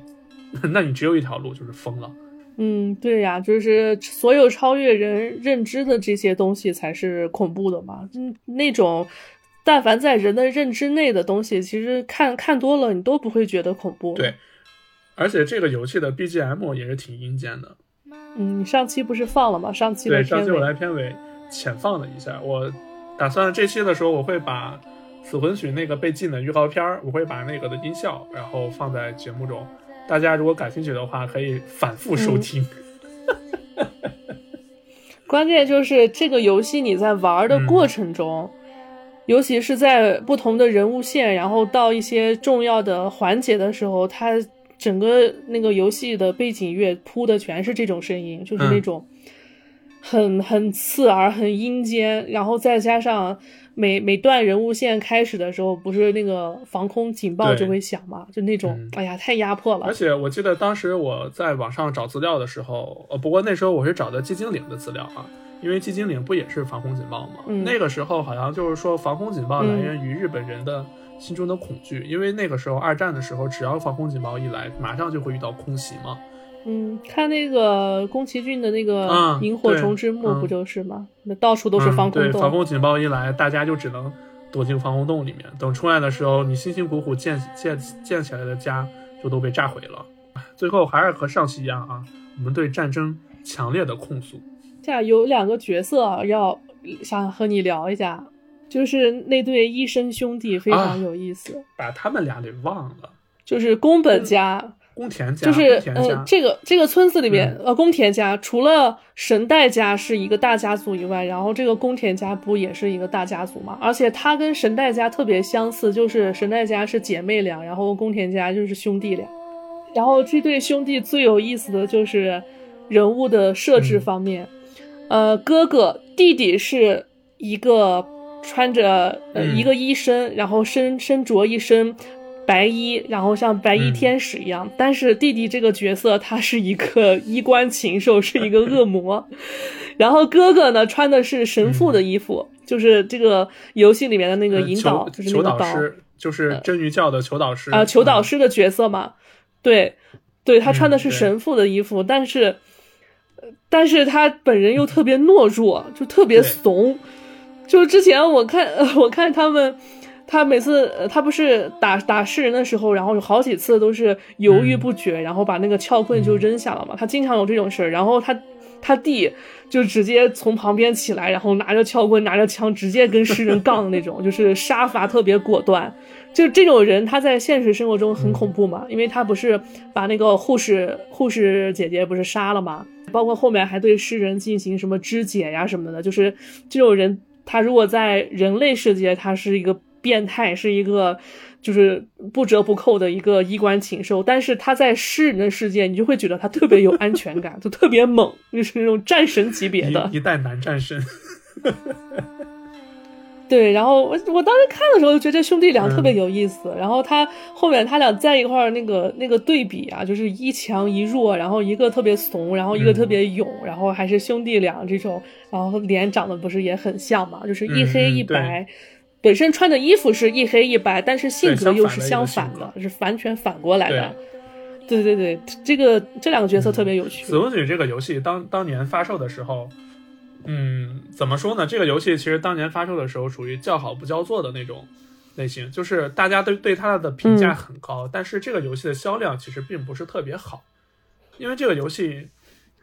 那你只有一条路，就是疯了。嗯，对呀，就是所有超越人认知的这些东西才是恐怖的嘛。嗯，那种但凡在人的认知内的东西，其实看看多了，你都不会觉得恐怖。对，而且这个游戏的 BGM 也是挺阴间的。嗯，你上期不是放了吗？上期的对，片尾上期我来片尾浅放了一下，我打算这期的时候我会把《死魂曲》那个被禁的预告片儿，我会把那个的音效，然后放在节目中。大家如果感兴趣的话，可以反复收听。(laughs) 关键就是这个游戏你在玩的过程中，尤其是在不同的人物线，然后到一些重要的环节的时候，它整个那个游戏的背景乐铺的全是这种声音，就是那种很很刺耳、很阴间，然后再加上每每段人物线开始的时候，不是那个防空警报就会响嘛，就那种嗯，哎呀，太压迫了而。且我记得当时我在网上找资料的时候，呃，不过那时候我是找的寂静岭的资料啊，因为寂静岭不也是防空警报吗？嗯那个时候好像就是说防空警报来源于日本人的心中的恐惧，因为那个时候二战的时候，只要防空警报一来，马上就会遇到空袭嘛。嗯，看那个宫崎骏的那个嗯《萤火虫之墓》嗯不就是吗？那到处都是防空嗯、对，洞。防空警报一来，大家就只能躲进防空洞里面。等出来的时候，你辛辛苦苦建建建起来的家就都被炸毁了。最后还是和上期一样啊，我们对战争强烈的控诉。这样有两个角色啊要想和你聊一下，就是那对医生兄弟非啊常有意思，把他们俩给忘了。就是宫本家，宫田家，就是呃这个这个村子里面、呃宫田家除了神代家是一个大家族以外，然后这个宫田家不也是一个大家族嘛？而且他跟神代家特别相似，就是神代家是姐妹俩，然后宫田家就是兄弟俩。然后这对兄弟最有意思的就是人物的设置方面，呃，哥哥弟弟是一个穿着一个医生，然后身身着一身白衣，然后像白衣嗯天使一样。但是弟弟这个角色他是一个 (laughs) 衣冠禽兽，是一个恶魔。(laughs) 然后哥哥呢穿的是神父的衣服，就是这个游戏里面的那个呃引导，求求就是那个导师，就是真鱼教的求导师啊、求导嗯师的角色嘛，对，对他穿的是神父的衣服，但是，呃但是他本人又特别懦弱，就特别怂。就之前我看，呃 (laughs) 我看他们，他每次呃他不是打打世人的时候，然后有好几次都是犹豫嗯不决，然后把那个撬棍就扔下了嘛。他经常有这种事儿，然后他他弟就直接从旁边起来，然后拿着撬棍拿着枪直接跟诗人杠的那种，(laughs) 就是杀伐特别果断。就这种人，他在现实生活中很恐怖嘛，因为他不是把那个护士护士姐姐不是杀了嘛，包括后面还对诗人进行什么肢解呀什么的，就是这种人，他如果在人类世界，他是一个变态，是一个就是不折不扣的一个衣冠禽兽，但是他在诗人的世界，你就会觉得他特别有安全感，就特别猛，就是那种战神级别的。一一代男战神。(laughs) 对，然后我我当时看的时候就觉得这兄弟俩特别嗯有意思，然后他后面他俩在一块儿那个那个对比啊，就是一强一弱，然后一个特别怂，然后一个特别勇，然后还是兄弟俩这种，然后脸长得不是也很像嘛，就是一黑一白，本身穿的衣服是一黑一白，但是性格又是相相反反的是完全反过来的。对对对，这个这两个角色特别有趣。死魂曲这个游戏当当年发售的时候，嗯，怎么说呢？这个游戏其实当年发售的时候属于叫好不叫座的那种类型，就是大家对对它的评价嗯很高，但是这个游戏的销量其实并不是特别好，因为这个游戏，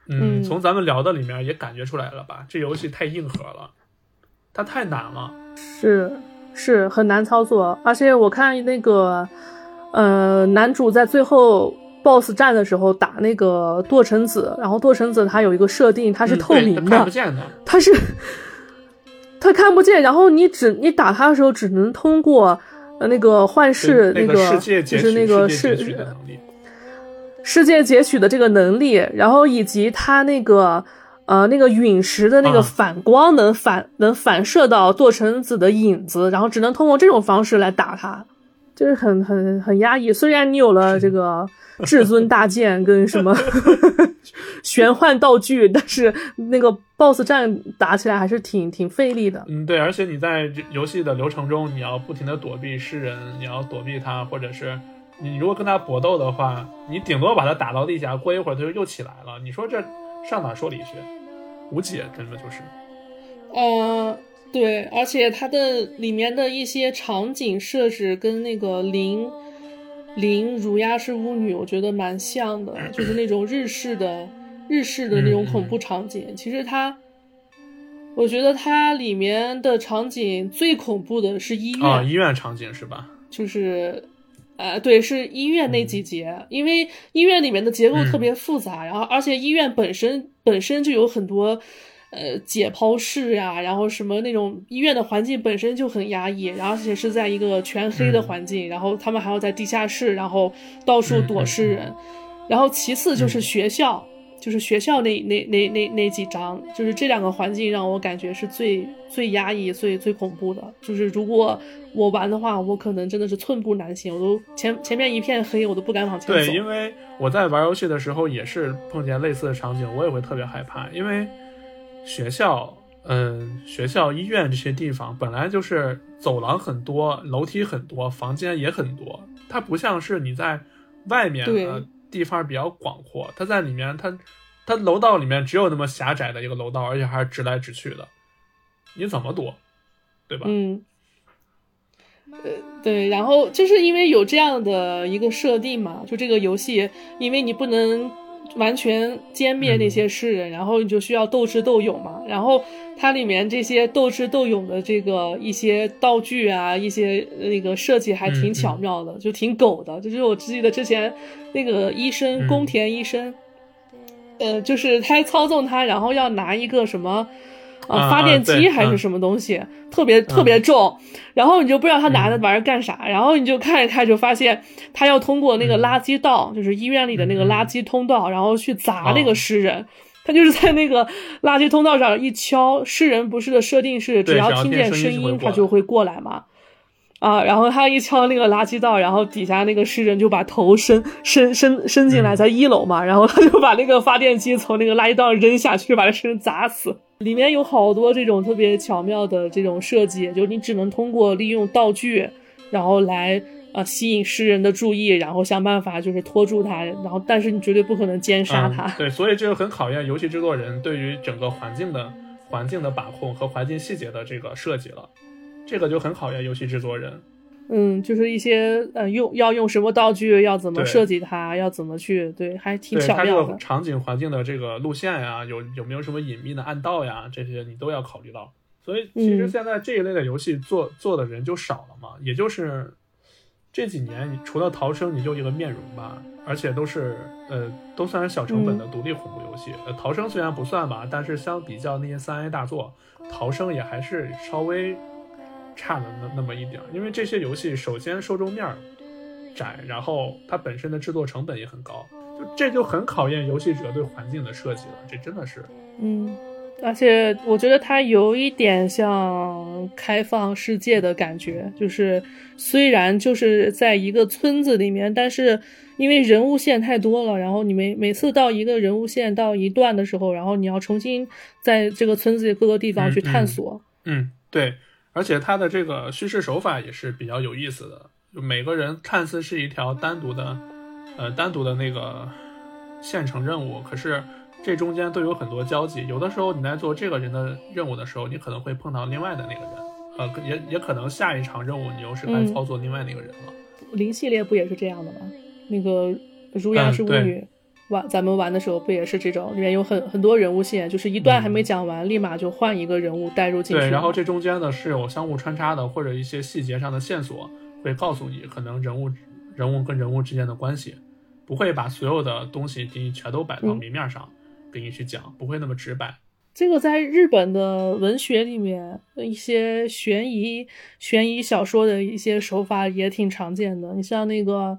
嗯，嗯从咱们聊的里面也感觉出来了吧？这游戏太硬核了，它太难了。是是很难操作，而且我看那个呃男主在最后 BOSS 战的时候打那个堕橙子，然后堕橙子它有一个设定，它是透明的。它看不，见的，它是 (laughs) 他看不见，然后你只你打他的时候只能通过呃那个幻视那个就是那个世界世截取的能力。世界截取的这个能力，然后以及他那个呃那个陨石的那个啊反光能反、能反射到堕成子的影子，然后只能通过这种方式来打他，就是很很很压抑。虽然你有了这个至尊大剑跟什么 (laughs) 玄幻道具，但是那个 BOSS 战打起来还是挺挺费力的。嗯，对，而且你在游戏的流程中，你要不停的躲避诗人，你要躲避他，或者是你如果跟他搏斗的话，你顶多把他打到地下，过一会儿他就又起来了。你说这上哪说理去？无解，真的就是。呃，对，而且它的里面的一些场景设置跟那个林林如鸦是巫女，我觉得蛮像的，就是那种日式的日式的那种恐怖场景。其实它，我觉得它里面的场景最恐怖的是医院，啊，医院场景是吧？就是。呃，对，是医院那几节，因为医院里面的结构特别复杂，然后而且医院本身本身就有很多，呃，解剖室呀、然后什么那种医院的环境本身就很压抑，然后而且是在一个全黑的环境，然后他们还要在地下室，然后到处躲尸人，然后其次就是学校，就是学校那那那那那几章，就是这两个环境让我感觉是最最压抑、最最恐怖的。就是如果我玩的话，我可能真的是寸步难行，我都前前面一片黑，我都不敢往前走。对，因为我在玩游戏的时候也是碰见类似的场景，我也会特别害怕，因为学校、嗯，学校、医院这些地方本来就是走廊很多，楼梯很多，房间也很多，它不像是你在外面对的地方比较广阔，它在里面，它它楼道里面只有那么狭窄的一个楼道，而且还是直来直去的，你怎么躲，对吧？嗯，呃，对，然后就是因为有这样的一个设定嘛，就这个游戏，因为你不能完全歼灭那些诗人，然后你就需要斗智斗勇嘛。然后它里面这些斗智斗勇的这个一些道具啊，一些那个设计还挺巧妙的，就挺狗的。就是我记得之前那个医生嗯。宫田医生，呃，就是他操纵他，然后要拿一个什么。啊呃，发电机还是什么东西，特别特别重，然后你就不知道他拿那嗯。玩意儿干啥，然后你就看一看，就发现他要通过那个垃圾道，就是医院里的那个垃圾通道，然后去砸那哦。个诗人。他就是在那个垃圾通道上一敲，诗人不是的设定是只要听见声音，他就会过来嘛。啊，然后他一敲那个垃圾道，然后底下那个诗人就把头伸伸伸伸进来，嗯在一楼嘛，然后他就把那个发电机从那个垃圾道扔下去，把这诗人砸死。里面有好多这种特别巧妙的这种设计，就你只能通过利用道具，然后来呃吸引诗人的注意，然后想办法就是拖住他，然后但是你绝对不可能奸杀他。嗯。对，所以这就很考验游戏制作人对于整个环境的环境的把控和环境细节的这个设计了。这个就很考验游戏制作人。嗯，就是一些呃用要用什么道具，要怎么设计它，要怎么去，对，还挺对它这个巧妙的。场景环境的这个路线呀，有有没有什么隐秘的暗道呀，这些你都要考虑到。所以其实嗯现在这一类的游戏做做的人就少了嘛，也就是这几年，你除了逃生，你就一个面容吧，而且都是呃都算是小成本的独立恐怖游戏。呃，逃生虽然不算吧，但是相比较那些三 A 大作，逃生也还是稍微差了那那么一点儿。因为这些游戏首先受众面窄，然后它本身的制作成本也很高，就这就很考验游戏者对环境的设计了。这真的是，嗯，而且我觉得它有一点像开放世界的感觉，就是虽然就是在一个村子里面，但是因为人物线太多了，然后你每每次到一个人物线到一段的时候，然后你要重新在这个村子里各个地方去探索。嗯，对，而且它的这个叙事手法也是比较有意思的。就每个人看似是一条单独的，呃，单独的那个线程任务，可是这中间都有很多交集。有的时候你在做这个人的任务的时候，你可能会碰到另外的那个人，呃，也也可能下一场任务你又是该嗯操作另外那个人了。零系列不也是这样的吗？那个如鸦嗯对是巫女。玩咱们玩的时候不也是这种，里面有很很多人物线，就是一段还没讲完，立马就换一个人物带入进去。然后这中间呢是有相互穿插的，或者一些细节上的线索会告诉你可能人物人物跟人物之间的关系，不会把所有的东西给你全都摆到嗯明面上、给你去讲，不会那么直白。这个在日本的文学里面，一些悬疑悬疑小说的一些手法也挺常见的。你像那个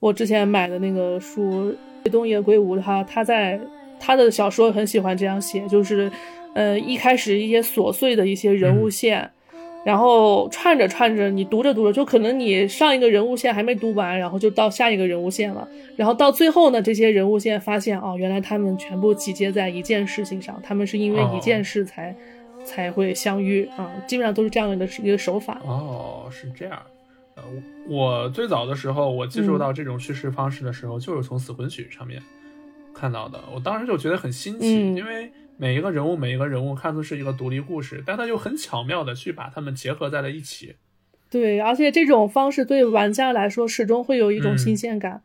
我之前买的那个书，东野圭吾他他在他的小说很喜欢这样写，就是呃一开始一些琐碎的一些人物线。然后串着串着，你读着读着，就可能你上一个人物线还没读完，然后就到下一个人物线了。然后到最后呢，这些人物线发现哦，原来他们全部集结在一件事情上，他们是因为一件事才、才会相遇啊、基本上都是这样的一个手法。哦，是这样。呃，我最早的时候，我接嗯触到这种叙事方式的时候，就是从《死魂曲》上面看到的。我当时就觉得很新奇，嗯因为每一个人物，每一个人物看似是一个独立故事，但他又很巧妙的去把他们结合在了一起。对，而且这种方式对玩家来说始终会有一种嗯新鲜感，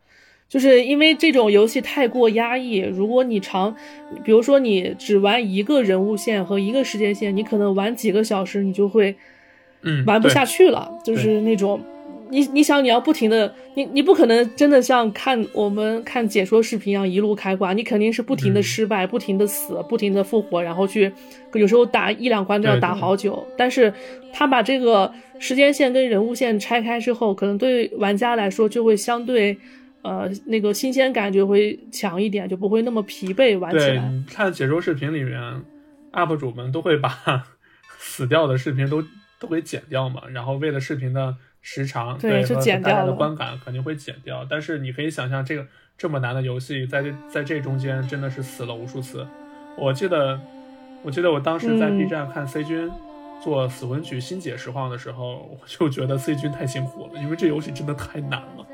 就是因为这种游戏太过压抑。如果你长，比如说你只玩一个人物线和一个时间线，你可能玩几个小时，你就会嗯，玩不下去了，就是那种。你你想你要不停的，你你不可能真的像看我们看解说视频一样一路开挂，你肯定是不停的嗯失败，不停的死，不停的复活，然后去有时候打一两关都要打好久。但是他把这个时间线跟人物线拆开之后，可能对玩家来说就会相对呃那个新鲜感就会强一点，就不会那么疲惫玩起对，来。你看解说视频里面，UP 主们都会把 (laughs) 死掉的视频都都给剪掉嘛，然后为了视频的时长，对，就和大家的剪掉了观感肯定会减掉。但是你可以想象，这个这么难的游戏，在这在这中间真的是死了无数次。我记得，我记得我当时在嗯 B 站看 C 君做《死魂曲》新解实况的时候，我就觉得 C 君太辛苦了，因为这游戏真的太难了。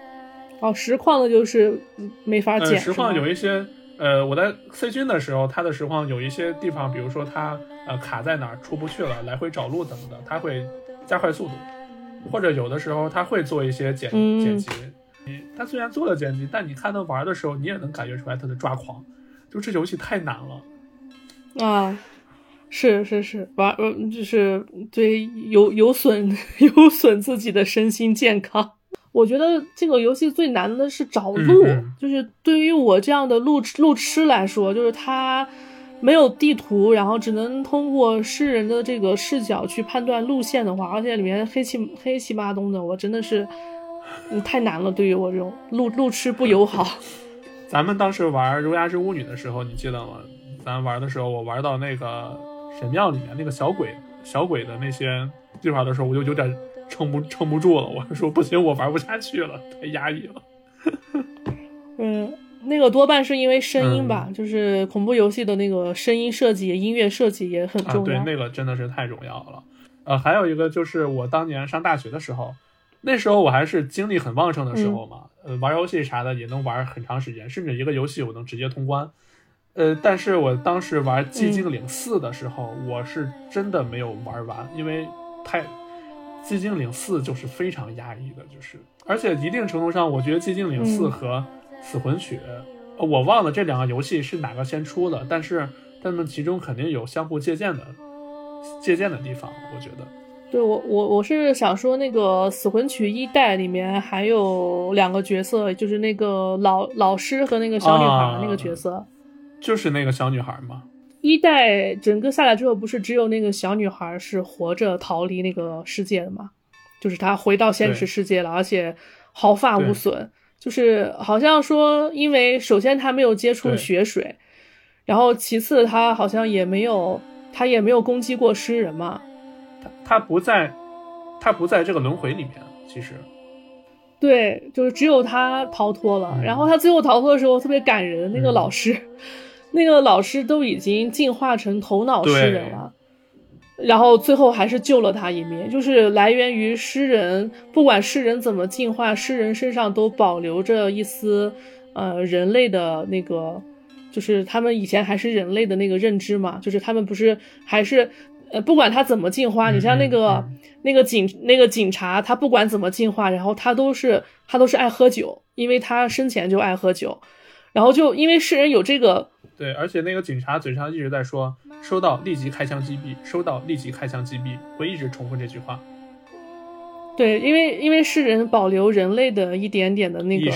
哦，实况的就是嗯没法呃，剪，实况有一些，呃，我在 C 君的时候，它的实况有一些地方，比如说它呃卡在哪儿出不去了，来回找路怎么的，它会加快速度，或者有的时候他会做一些剪、嗯剪辑。你它虽然做了剪辑，但你看他玩的时候，你也能感觉出来他的抓狂，就这游戏太难了。啊，是是是，玩呃就是对有有损 (laughs) 有损自己的身心健康。我觉得这个游戏最难的是找路，嗯嗯就是对于我这样的路痴路痴来说，就是它没有地图，然后只能通过诗人的这个视角去判断路线的话，而且里面黑漆黑漆八东的，我真的是嗯太难了，对于我这种路路痴不友好。(laughs) 咱们当时玩《儒雅之巫女》的时候，你记得吗？咱玩的时候，我玩到那个神庙里面那个小鬼小鬼的那些地方的时候，我就有点撑不撑不住了。我就说不行，我玩不下去了，太压抑了。(laughs) 嗯，那个多半是因为声音吧，嗯就是恐怖游戏的那个声音设计、音乐设计也很啊，对，重要。那个真的是太重要了。呃，还有一个就是我当年上大学的时候，那时候我还是精力很旺盛的时候嘛，呃，玩游戏啥的也能玩很长时间，甚至一个游戏我能直接通关。呃，但是我当时玩《寂静岭四》的时候，我是真的没有玩完，因为太《寂静岭四》就是非常压抑的，就是而且一定程度上，我觉得《寂静岭四》嗯和《死魂曲》呃我忘了这两个游戏是哪个先出的，但是他们其中肯定有相互借鉴的借鉴的地方，我觉得。对我我我是想说，那个《死魂曲》一代里面还有两个角色，就是那个老老师和那个小女孩、啊那个角色。就是那个小女孩嘛，一代整个下来之后，不是只有那个小女孩是活着逃离那个世界的吗？就是她回到现实世界了，而且毫发无对损。就是好像说，因为首先他没有接触血水，然后其次他好像也没有，他也没有攻击过诗人嘛。他他不在，他不在这个轮回里面，其实。对，就是只有他逃脱了。嗯然后他最后逃脱的时候特别感人，那个嗯老师，(laughs) 那个老师都已经进化成头脑诗人了，然后最后还是救了他一命，就是来源于诗人，不管诗人怎么进化，诗人身上都保留着一丝呃人类的那个，就是他们以前还是人类的那个认知嘛，就是他们不是还是。呃，不管他怎么进化，你像那个、那个警那个警察，他不管怎么进化，然后他都是他都是爱喝酒，因为他生前就爱喝酒，然后就因为世人有这个对，而且那个警察嘴上一直在说“收到，立即开枪击毙”，收到，立即开枪击毙，会一直重复这句话。对，因为因为世人保留人类的一点点的那个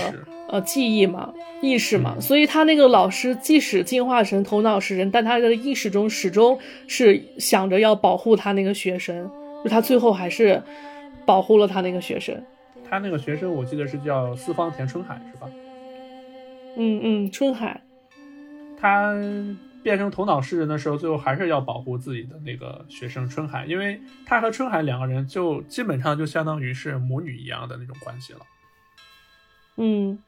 呃记忆嘛，意识嘛，嗯所以他那个老师即使进化成头脑是人，但他的意识中始终是想着要保护他那个学生，就他最后还是保护了他那个学生。他那个学生，我记得是叫四方田春海，是吧？嗯嗯，春海，他变成头脑诗人的时候，最后还是要保护自己的那个学生春海，因为他和春海两个人就基本上就相当于是母女一样的那种关系了。嗯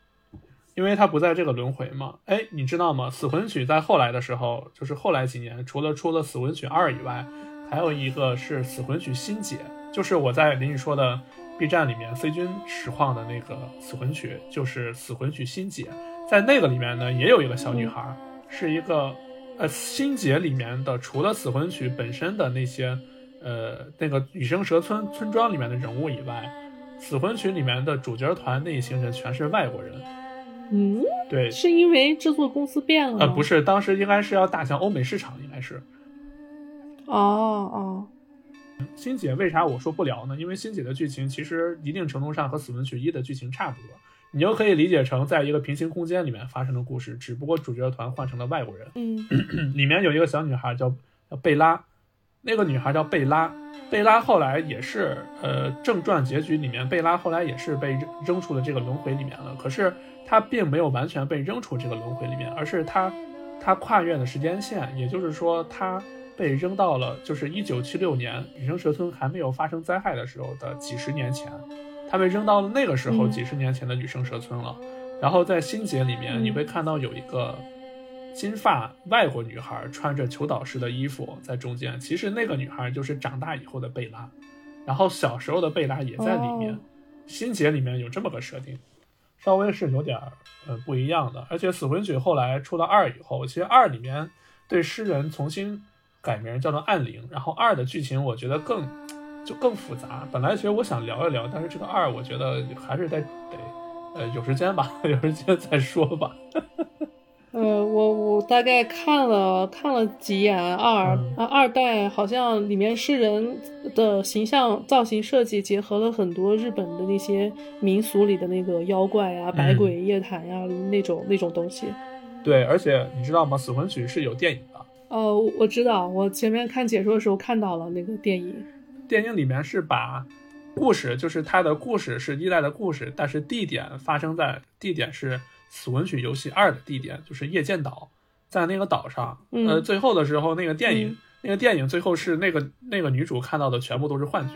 因为他不在这个轮回嘛。哎，你知道吗？死魂曲在后来的时候，就是后来几年，除了出了死魂曲二以外，还有一个是死魂曲新解，就是我在林宇说的 B 站里面飞君实况的那个死魂曲，就是死魂曲心结，在那个里面呢，也有一个小女孩，是一个呃心结里面的，除了死魂曲本身的那些呃那个羽生蛇村村庄里面的人物以外，死魂曲里面的主角团那一行人全是外国人。嗯，对，是因为制作公司变了？呃，不是，当时应该是要打向欧美市场，应该是。哦哦，新姐为啥我说不聊呢？因为新姐的剧情其实一定程度上和死魂曲一的剧情差不多，你就可以理解成在一个平行空间里面发生的故事，只不过主角团换成了外国人。嗯 (clears throat) 里面有一个小女孩叫叫贝拉，那个女孩叫贝拉，贝拉后来也是呃正传结局里面，贝拉后来也是被扔扔出了这个轮回里面了。可是她并没有完全被扔出这个轮回里面，而是她她跨越的时间线，也就是说她被扔到了就是一九七六年羽生蛇村还没有发生灾害的时候的几十年前，她被扔到了那个时候嗯几十年前的女生蛇村了。然后在新节里面，嗯你会看到有一个金发外国女孩穿着求导师的衣服在中间，其实那个女孩就是长大以后的贝拉，然后小时候的贝拉也在里面。哦新节里面有这么个设定，稍微是有点儿呃不一样的。而且死魂曲后来出了二以后，其实二里面对诗人重新改名叫做暗灵，然后二的剧情我觉得更就更复杂。本来其实我想聊一聊，但是这个二我觉得还是得得呃有时间吧，(laughs) 有时间再说吧。(laughs) 呃，我我大概看了看了几眼二、嗯啊，二代好像里面诗人的形象造型设计结合了很多日本的那些民俗里的那个妖怪啊、百嗯鬼夜谭呀、那种那种东西。对，而且你知道吗？死魂曲是有电影的，哦，我知道，我前面看解说的时候看到了那个电影。电影里面是把故事，就是它的故事是一代的故事，但是地点发生在地点是《死魂曲》游戏二的地点，就是夜见岛，在那个岛上。嗯呃，最后的时候，那个电影，嗯那个电影最后是那个那个女主看到的全部都是幻觉。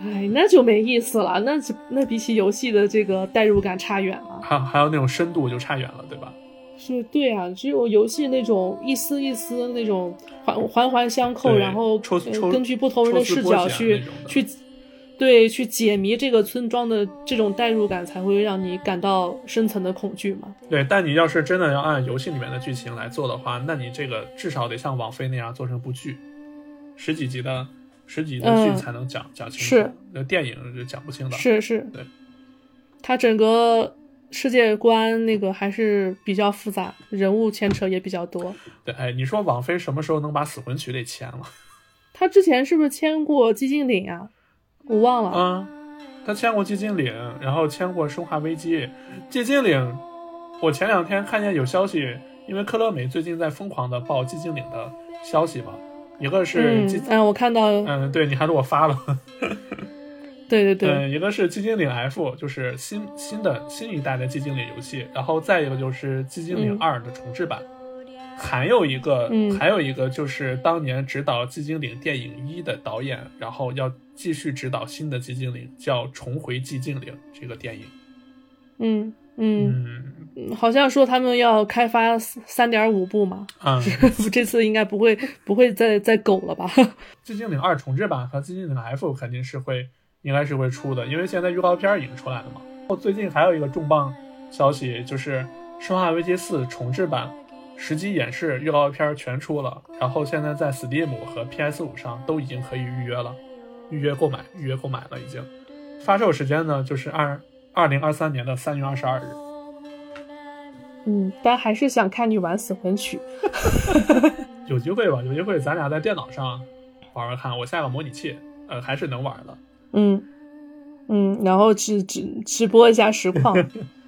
哎，那就没意思了，那就那比起游戏的这个代入感差远了。还还有那种深度就差远了，对吧？是对啊，只有游戏那种一丝一丝那种环环环相扣，然后抽呃抽根据不同人的视角去去对去解谜这个村庄的这种代入感，才会让你感到深层的恐惧嘛。对，但你要是真的要按游戏里面的剧情来做的话，那你这个至少得像网飞那样做成部剧，十几集的十几集的剧嗯才能讲、讲清楚。是，那电影是讲不清的。是是，对，它整个世界观那个还是比较复杂，人物牵扯也比较多。对，哎，你说网飞什么时候能把《死魂曲》给签了？(laughs) 他之前是不是签过寂静岭啊？我忘了。啊，他签过《寂静岭》，然后签过《生化危机》。《寂静岭》，我前两天看见有消息，因为科乐美最近在疯狂的报《寂静岭》的消息嘛，一个是嗯，嗯，我看到了，嗯，对，你还给我发了。(laughs) 对对对，嗯，一个是寂静岭 F，就是新新的新一代的寂静岭游戏，然后再一个就是寂静岭嗯二的重置版，还有一个、嗯还有一个就是当年指导寂静岭电影一的导演，然后要继续指导新的寂静岭，叫《重回寂静岭》这个电影。嗯嗯。好像说他们要开发三点五部嘛，嗯，(laughs) 这次应该不会不会再再狗了吧？(laughs) 寂静岭二重置版和寂静岭 F 肯定是会应该是会出的，因为现在预告片已经出来了嘛。然后最近还有一个重磅消息，就是《生化危机四》重置版实机演示预告片全出了，然后现在在 Steam 和 PS 五上都已经可以预约了，预约购买，预约购买了已经。发售时间呢就是二二零二三年的三月二十二日。嗯，但还是想看你玩死魂曲。(laughs) 有机会吧，有机会咱俩在电脑上玩玩看，我下个模拟器，呃，还是能玩的。嗯嗯，然后直直直播一下实况。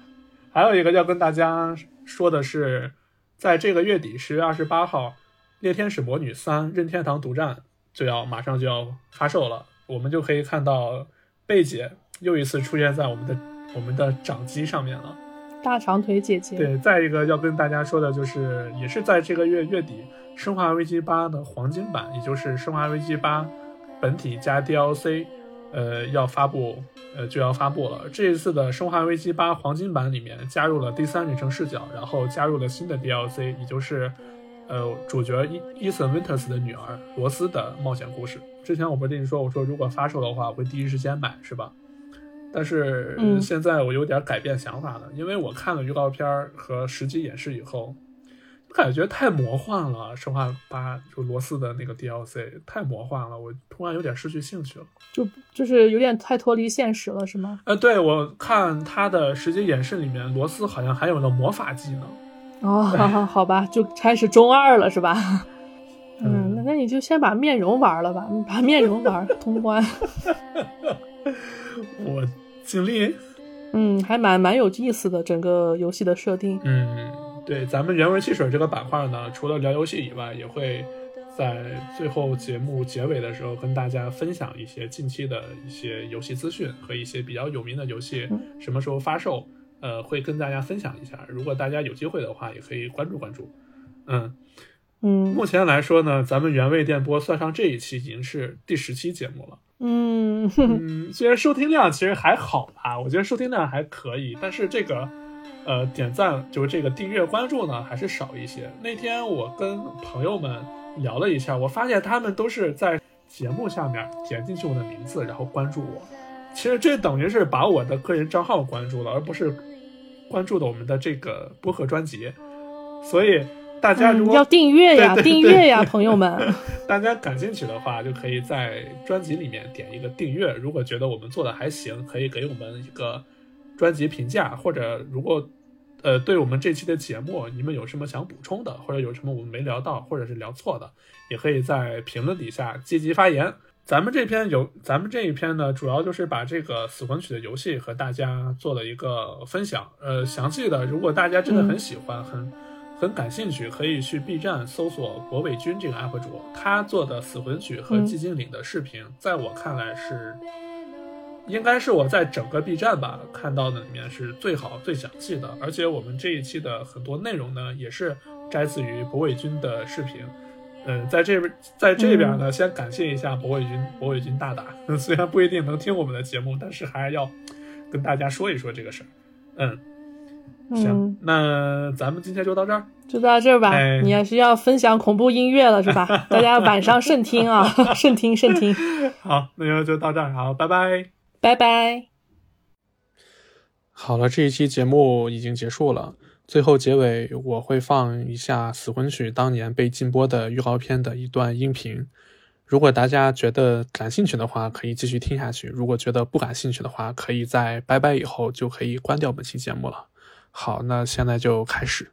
(laughs) 还有一个要跟大家说的是，在这个月底十月二十八号，《猎天使魔女三：任天堂独占》就要马上就要发售了，我们就可以看到贝姐又一次出现在我们的我们的掌机上面了。大长腿姐姐，对，再一个要跟大家说的就是，也是在这个月月底，《生化危机八》的黄金版，也就是《生化危机八》本体加 DLC，呃，要发布，呃，就要发布了。这一次的《生化危机八》黄金版里面加入了第三人称视角，然后加入了新的 DLC，也就是，呃，主角伊伊森·温特斯的女儿罗斯的冒险故事。之前我不是跟你说，我说如果发售的话，我会第一时间买，是吧？但是嗯现在我有点改变想法了，因为我看了预告片和实际演示以后，感觉太魔幻了。生化八就罗斯的那个 DLC 太魔幻了，我突然有点失去兴趣了。就就是有点太脱离现实了，是吗？呃，对我看他的实际演示里面，罗斯好像还有了魔法技能。哦，好 (laughs) 好好吧，就开始中二了，是吧？(laughs) 嗯，嗯那那你就先把面容玩了吧，(laughs) 把面容玩通关。我尽力。嗯，还蛮蛮有意思的，整个游戏的设定。嗯，对，咱们原味汽水这个板块呢，除了聊游戏以外，也会在最后节目结尾的时候跟大家分享一些近期的一些游戏资讯和一些比较有名的游戏什么时候发售，呃，会跟大家分享一下。如果大家有机会的话，也可以关注关注。嗯，嗯目前来说呢，咱们原味电波算上这一期已经是第十期节目了。嗯嗯，虽然收听量其实还好吧，我觉得收听量还可以，但是这个呃点赞就是这个订阅关注呢还是少一些。那天我跟朋友们聊了一下，我发现他们都是在节目下面点进去我的名字，然后关注我。其实这等于是把我的个人账号关注了，而不是关注的我们的这个播客专辑。所以大家如嗯，果、要订阅呀，对 (laughs) 对订阅呀，朋友们。(laughs) 大家感兴趣的话，就可以在专辑里面点一个订阅。如果觉得我们做的还行，可以给我们一个专辑评价，或者如果呃对我们这期的节目你们有什么想补充的，或者有什么我们没聊到，或者是聊错的，也可以在评论底下积极发言。咱们这篇有，咱们这一篇呢，主要就是把这个死魂曲的游戏和大家做了一个分享。呃，详细的，如果大家真的很喜欢，很很感兴趣，可以去 B 站搜索博伟军这个 UP 主，他做的死魂曲和嗯寂静岭的视频，在我看来是，应该是我在整个 B 站吧看到的里面是最好最详细的，而且我们这一期的很多内容呢，也是摘自于博伟军的视频。嗯，在这边，在这边呢，先感谢一下博伟军，博伟军大大，(laughs) 虽然不一定能听我们的节目，但是还要跟大家说一说这个事儿。嗯，行，嗯，那咱们今天就到这儿。就到这儿吧。哎你还是要分享恐怖音乐了是吧？(laughs) 大家晚上慎听啊，慎 (laughs) 听慎听。好，那就就到这儿，好，拜拜。拜拜。好了，这一期节目已经结束了。最后结尾我会放一下《死魂曲》当年被禁播的预告片的一段音频。如果大家觉得感兴趣的话，可以继续听下去；如果觉得不感兴趣的话，可以在拜拜以后就可以关掉本期节目了。好，那现在就开始。